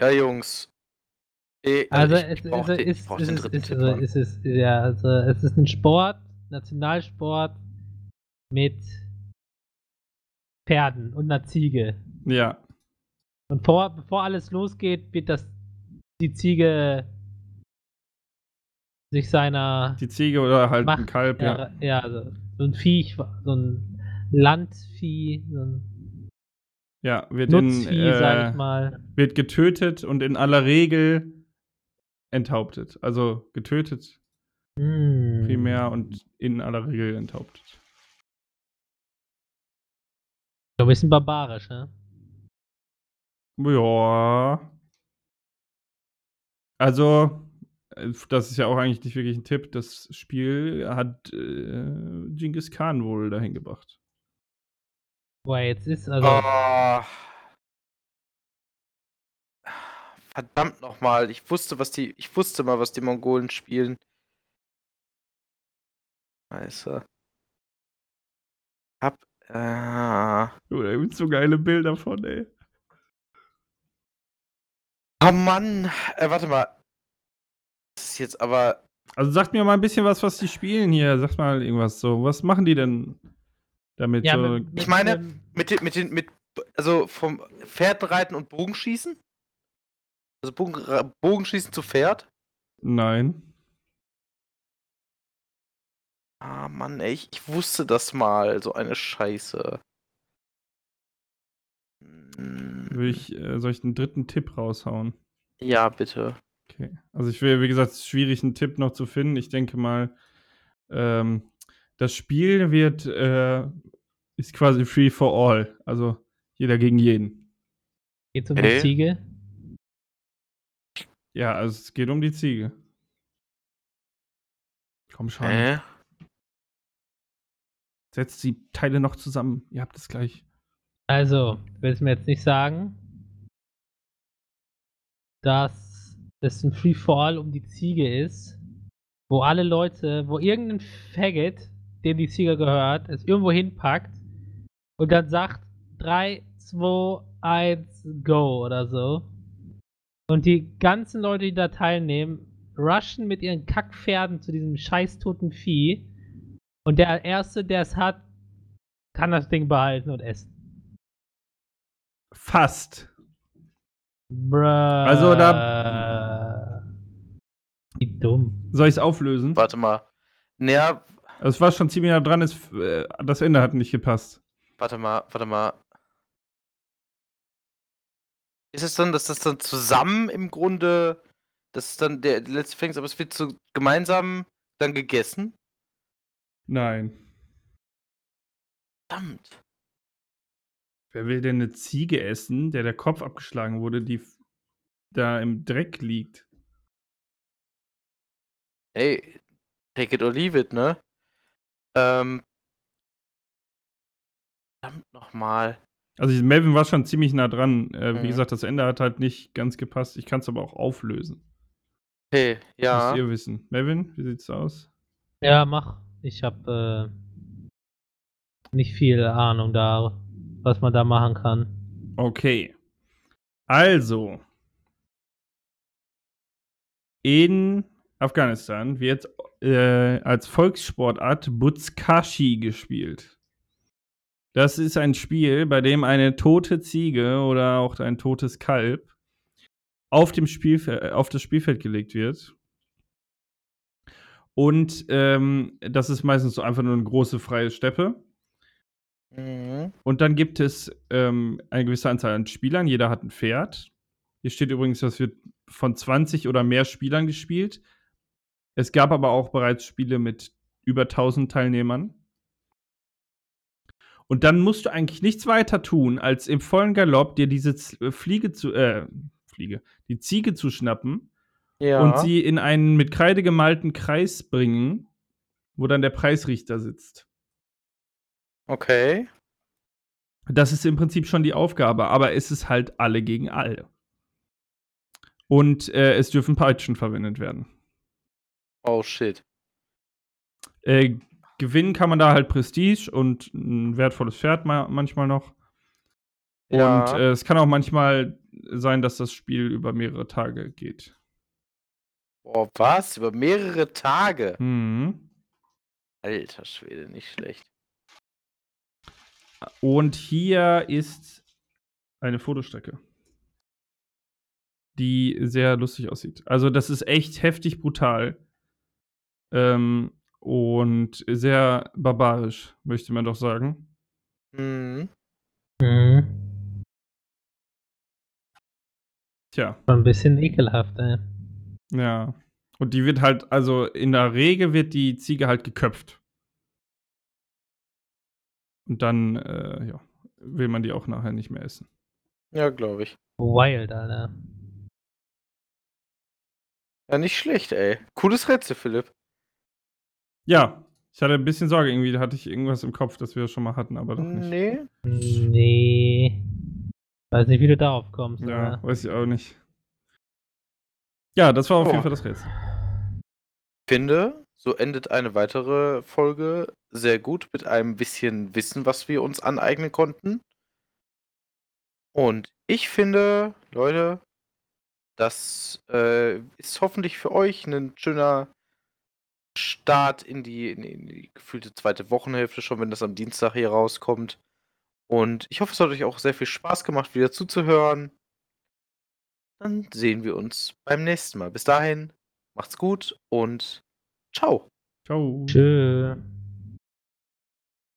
A: Ja, Jungs. Ich, ich den,
C: ist, ist, ist, ist ja, also es ist ein Sport, Nationalsport mit Pferden und einer Ziege.
B: Ja,
C: Und vor, bevor alles losgeht, wird das die Ziege sich seiner
B: die Ziege oder halt ein
C: Macht,
B: Kalb, ja.
C: ja, also, so ein Viech, so ein Landvieh, so ein
B: Ja, wird, in,
C: Nutzvieh, sag
B: äh,
C: ich mal.
B: wird getötet und in aller Regel enthauptet. Also getötet
C: Hm.
B: primär und in aller Regel enthauptet.
C: So ein bisschen barbarisch, ne?
B: Ja. Also, äh, das ist ja auch eigentlich nicht wirklich ein Tipp. Das Spiel hat äh, Genghis Khan wohl dahin gebracht.
C: Er jetzt ist, also.
A: Oh. Verdammt nochmal. Ich wusste, was die. Ich wusste mal, was die Mongolen spielen. Scheiße. Hab. Äh,
B: Oh, da gibt's so geile Bilder von, ey.
A: Oh Mann. Äh, warte mal. Das ist jetzt aber.
B: Also sagt mir mal ein bisschen was, was die spielen hier. Sagt mal irgendwas so. Was machen die denn damit
C: ja,
B: so?
C: mit,
A: Ich meine- Mit den, mit den, mit. Also vom Pferdenreiten und Bogenschießen? Also Bogen, Bogenschießen zu Pferd?
B: Nein.
A: Ah, Mann, ey, ich, ich wusste das mal. So eine Scheiße. Hm,
B: Will ich, äh, soll ich einen dritten Tipp raushauen?
A: Ja, bitte.
B: Okay. Also ich will, wie gesagt, es ist schwierig, einen Tipp noch zu finden. Ich denke mal, ähm, das Spiel wird, äh, ist quasi free for all. Also jeder gegen jeden.
C: geht's um
A: Okay.
C: die Ziege?
B: Ja, also es geht um die Ziege. Komm schon.
A: Hä?
B: Setzt die Teile noch zusammen. Ihr habt es gleich.
C: Also, willst du mir jetzt nicht sagen, dass es ein Free-for-all um die Ziege ist, wo alle Leute, wo irgendein Faggot, dem die Ziege gehört, es irgendwo hinpackt und dann sagt 3, 2, 1, go oder so. Und die ganzen Leute, die da teilnehmen, rushen mit ihren Kackpferden zu diesem scheiß toten Vieh. Und der Erste, der es hat, kann das Ding behalten und essen.
B: Fast.
C: Bruh.
B: Also
C: Wie dumm.
B: Soll ich es auflösen?
A: Warte mal. Naja,
B: es war schon ziemlich nah dran, es, äh, das Ende hat nicht gepasst.
A: warte mal, warte mal. Ist es dann, dass das dann zusammen im Grunde, das ist dann der letzte Fängst, aber es wird so gemeinsam dann gegessen?
B: Nein.
A: Verdammt.
B: Wer will denn eine Ziege essen, der der Kopf abgeschlagen wurde, die da im Dreck liegt?
A: Ey, take it or leave it, ne? Ähm. Verdammt nochmal.
B: Also Melvin war schon ziemlich nah dran. Äh,
A: Mhm.
B: Wie gesagt, das Ende hat halt nicht ganz gepasst. Ich kann es aber auch auflösen.
A: Okay, ja.
B: Müsst ihr wissen. Melvin, wie sieht's aus?
C: Ja, mach. Ich hab äh, nicht viel Ahnung da, was man da machen kann.
B: Okay. Also. In Afghanistan wird äh, als Volkssportart Buzkashi gespielt. Das ist ein Spiel, bei dem eine tote Ziege oder auch ein totes Kalb auf, dem Spielfe auf das Spielfeld gelegt wird. Und ähm, das ist meistens so einfach nur eine große freie Steppe.
A: Mhm.
B: Und dann gibt es ähm, eine gewisse Anzahl an Spielern. Jeder hat ein Pferd. Hier steht übrigens, das wird von 20 oder mehr Spielern gespielt. Es gab aber auch bereits Spiele mit über 1000 Teilnehmern. Und dann musst du eigentlich nichts weiter tun, als im vollen Galopp dir diese Z äh, Fliege zu, äh, Fliege, die Ziege zu schnappen
A: Ja.
B: und sie in einen mit Kreide gemalten Kreis bringen, wo dann der Preisrichter sitzt.
A: Okay.
B: Das ist im Prinzip schon die Aufgabe, aber es ist halt alle gegen alle. Und äh, es dürfen Peitschen verwendet werden.
A: Oh shit.
B: Äh, gewinnen kann man da halt Prestige und ein wertvolles Pferd ma manchmal noch.
A: Ja.
B: Und äh, es kann auch manchmal sein, dass das Spiel über mehrere Tage geht.
A: Boah, was? Über mehrere Tage?
B: Mhm.
A: Alter Schwede, nicht schlecht.
B: Und hier ist eine Fotostrecke, die sehr lustig aussieht. Also, das ist echt heftig brutal. Ähm, und sehr barbarisch, möchte man doch sagen.
A: Mhm.
C: Mhm.
B: Tja,
C: Schon ein bisschen ekelhaft, ey.
B: ja. Und die wird halt, also in der Regel wird die Ziege halt geköpft. Und dann, äh, ja, will man die auch nachher nicht mehr essen.
A: Ja, glaube ich.
C: Wild, Alter.
A: Ja, nicht schlecht, ey. Cooles Rätsel, Philipp.
B: Ja, ich hatte ein bisschen Sorge, irgendwie hatte ich irgendwas im Kopf, das wir schon mal hatten, aber doch nicht.
A: Nee.
C: Nee. Weiß nicht, wie du darauf kommst,
B: Ja,
C: aber.
B: weiß ich auch nicht. Ja, das war auf
A: Oh.
B: jeden Fall das Rätsel.
A: Finde, so endet eine weitere Folge sehr gut mit einem bisschen Wissen, was wir uns aneignen konnten. Und ich finde, Leute, das äh, ist hoffentlich für euch ein schöner Start in die, in, die- in die gefühlte zweite Wochenhälfte, schon wenn das am Dienstag hier rauskommt. Und ich hoffe, es hat euch auch sehr viel Spaß gemacht, wieder zuzuhören. Dann sehen wir uns beim nächsten Mal. Bis dahin, macht's gut und ciao.
B: Ciao.
C: Tschö.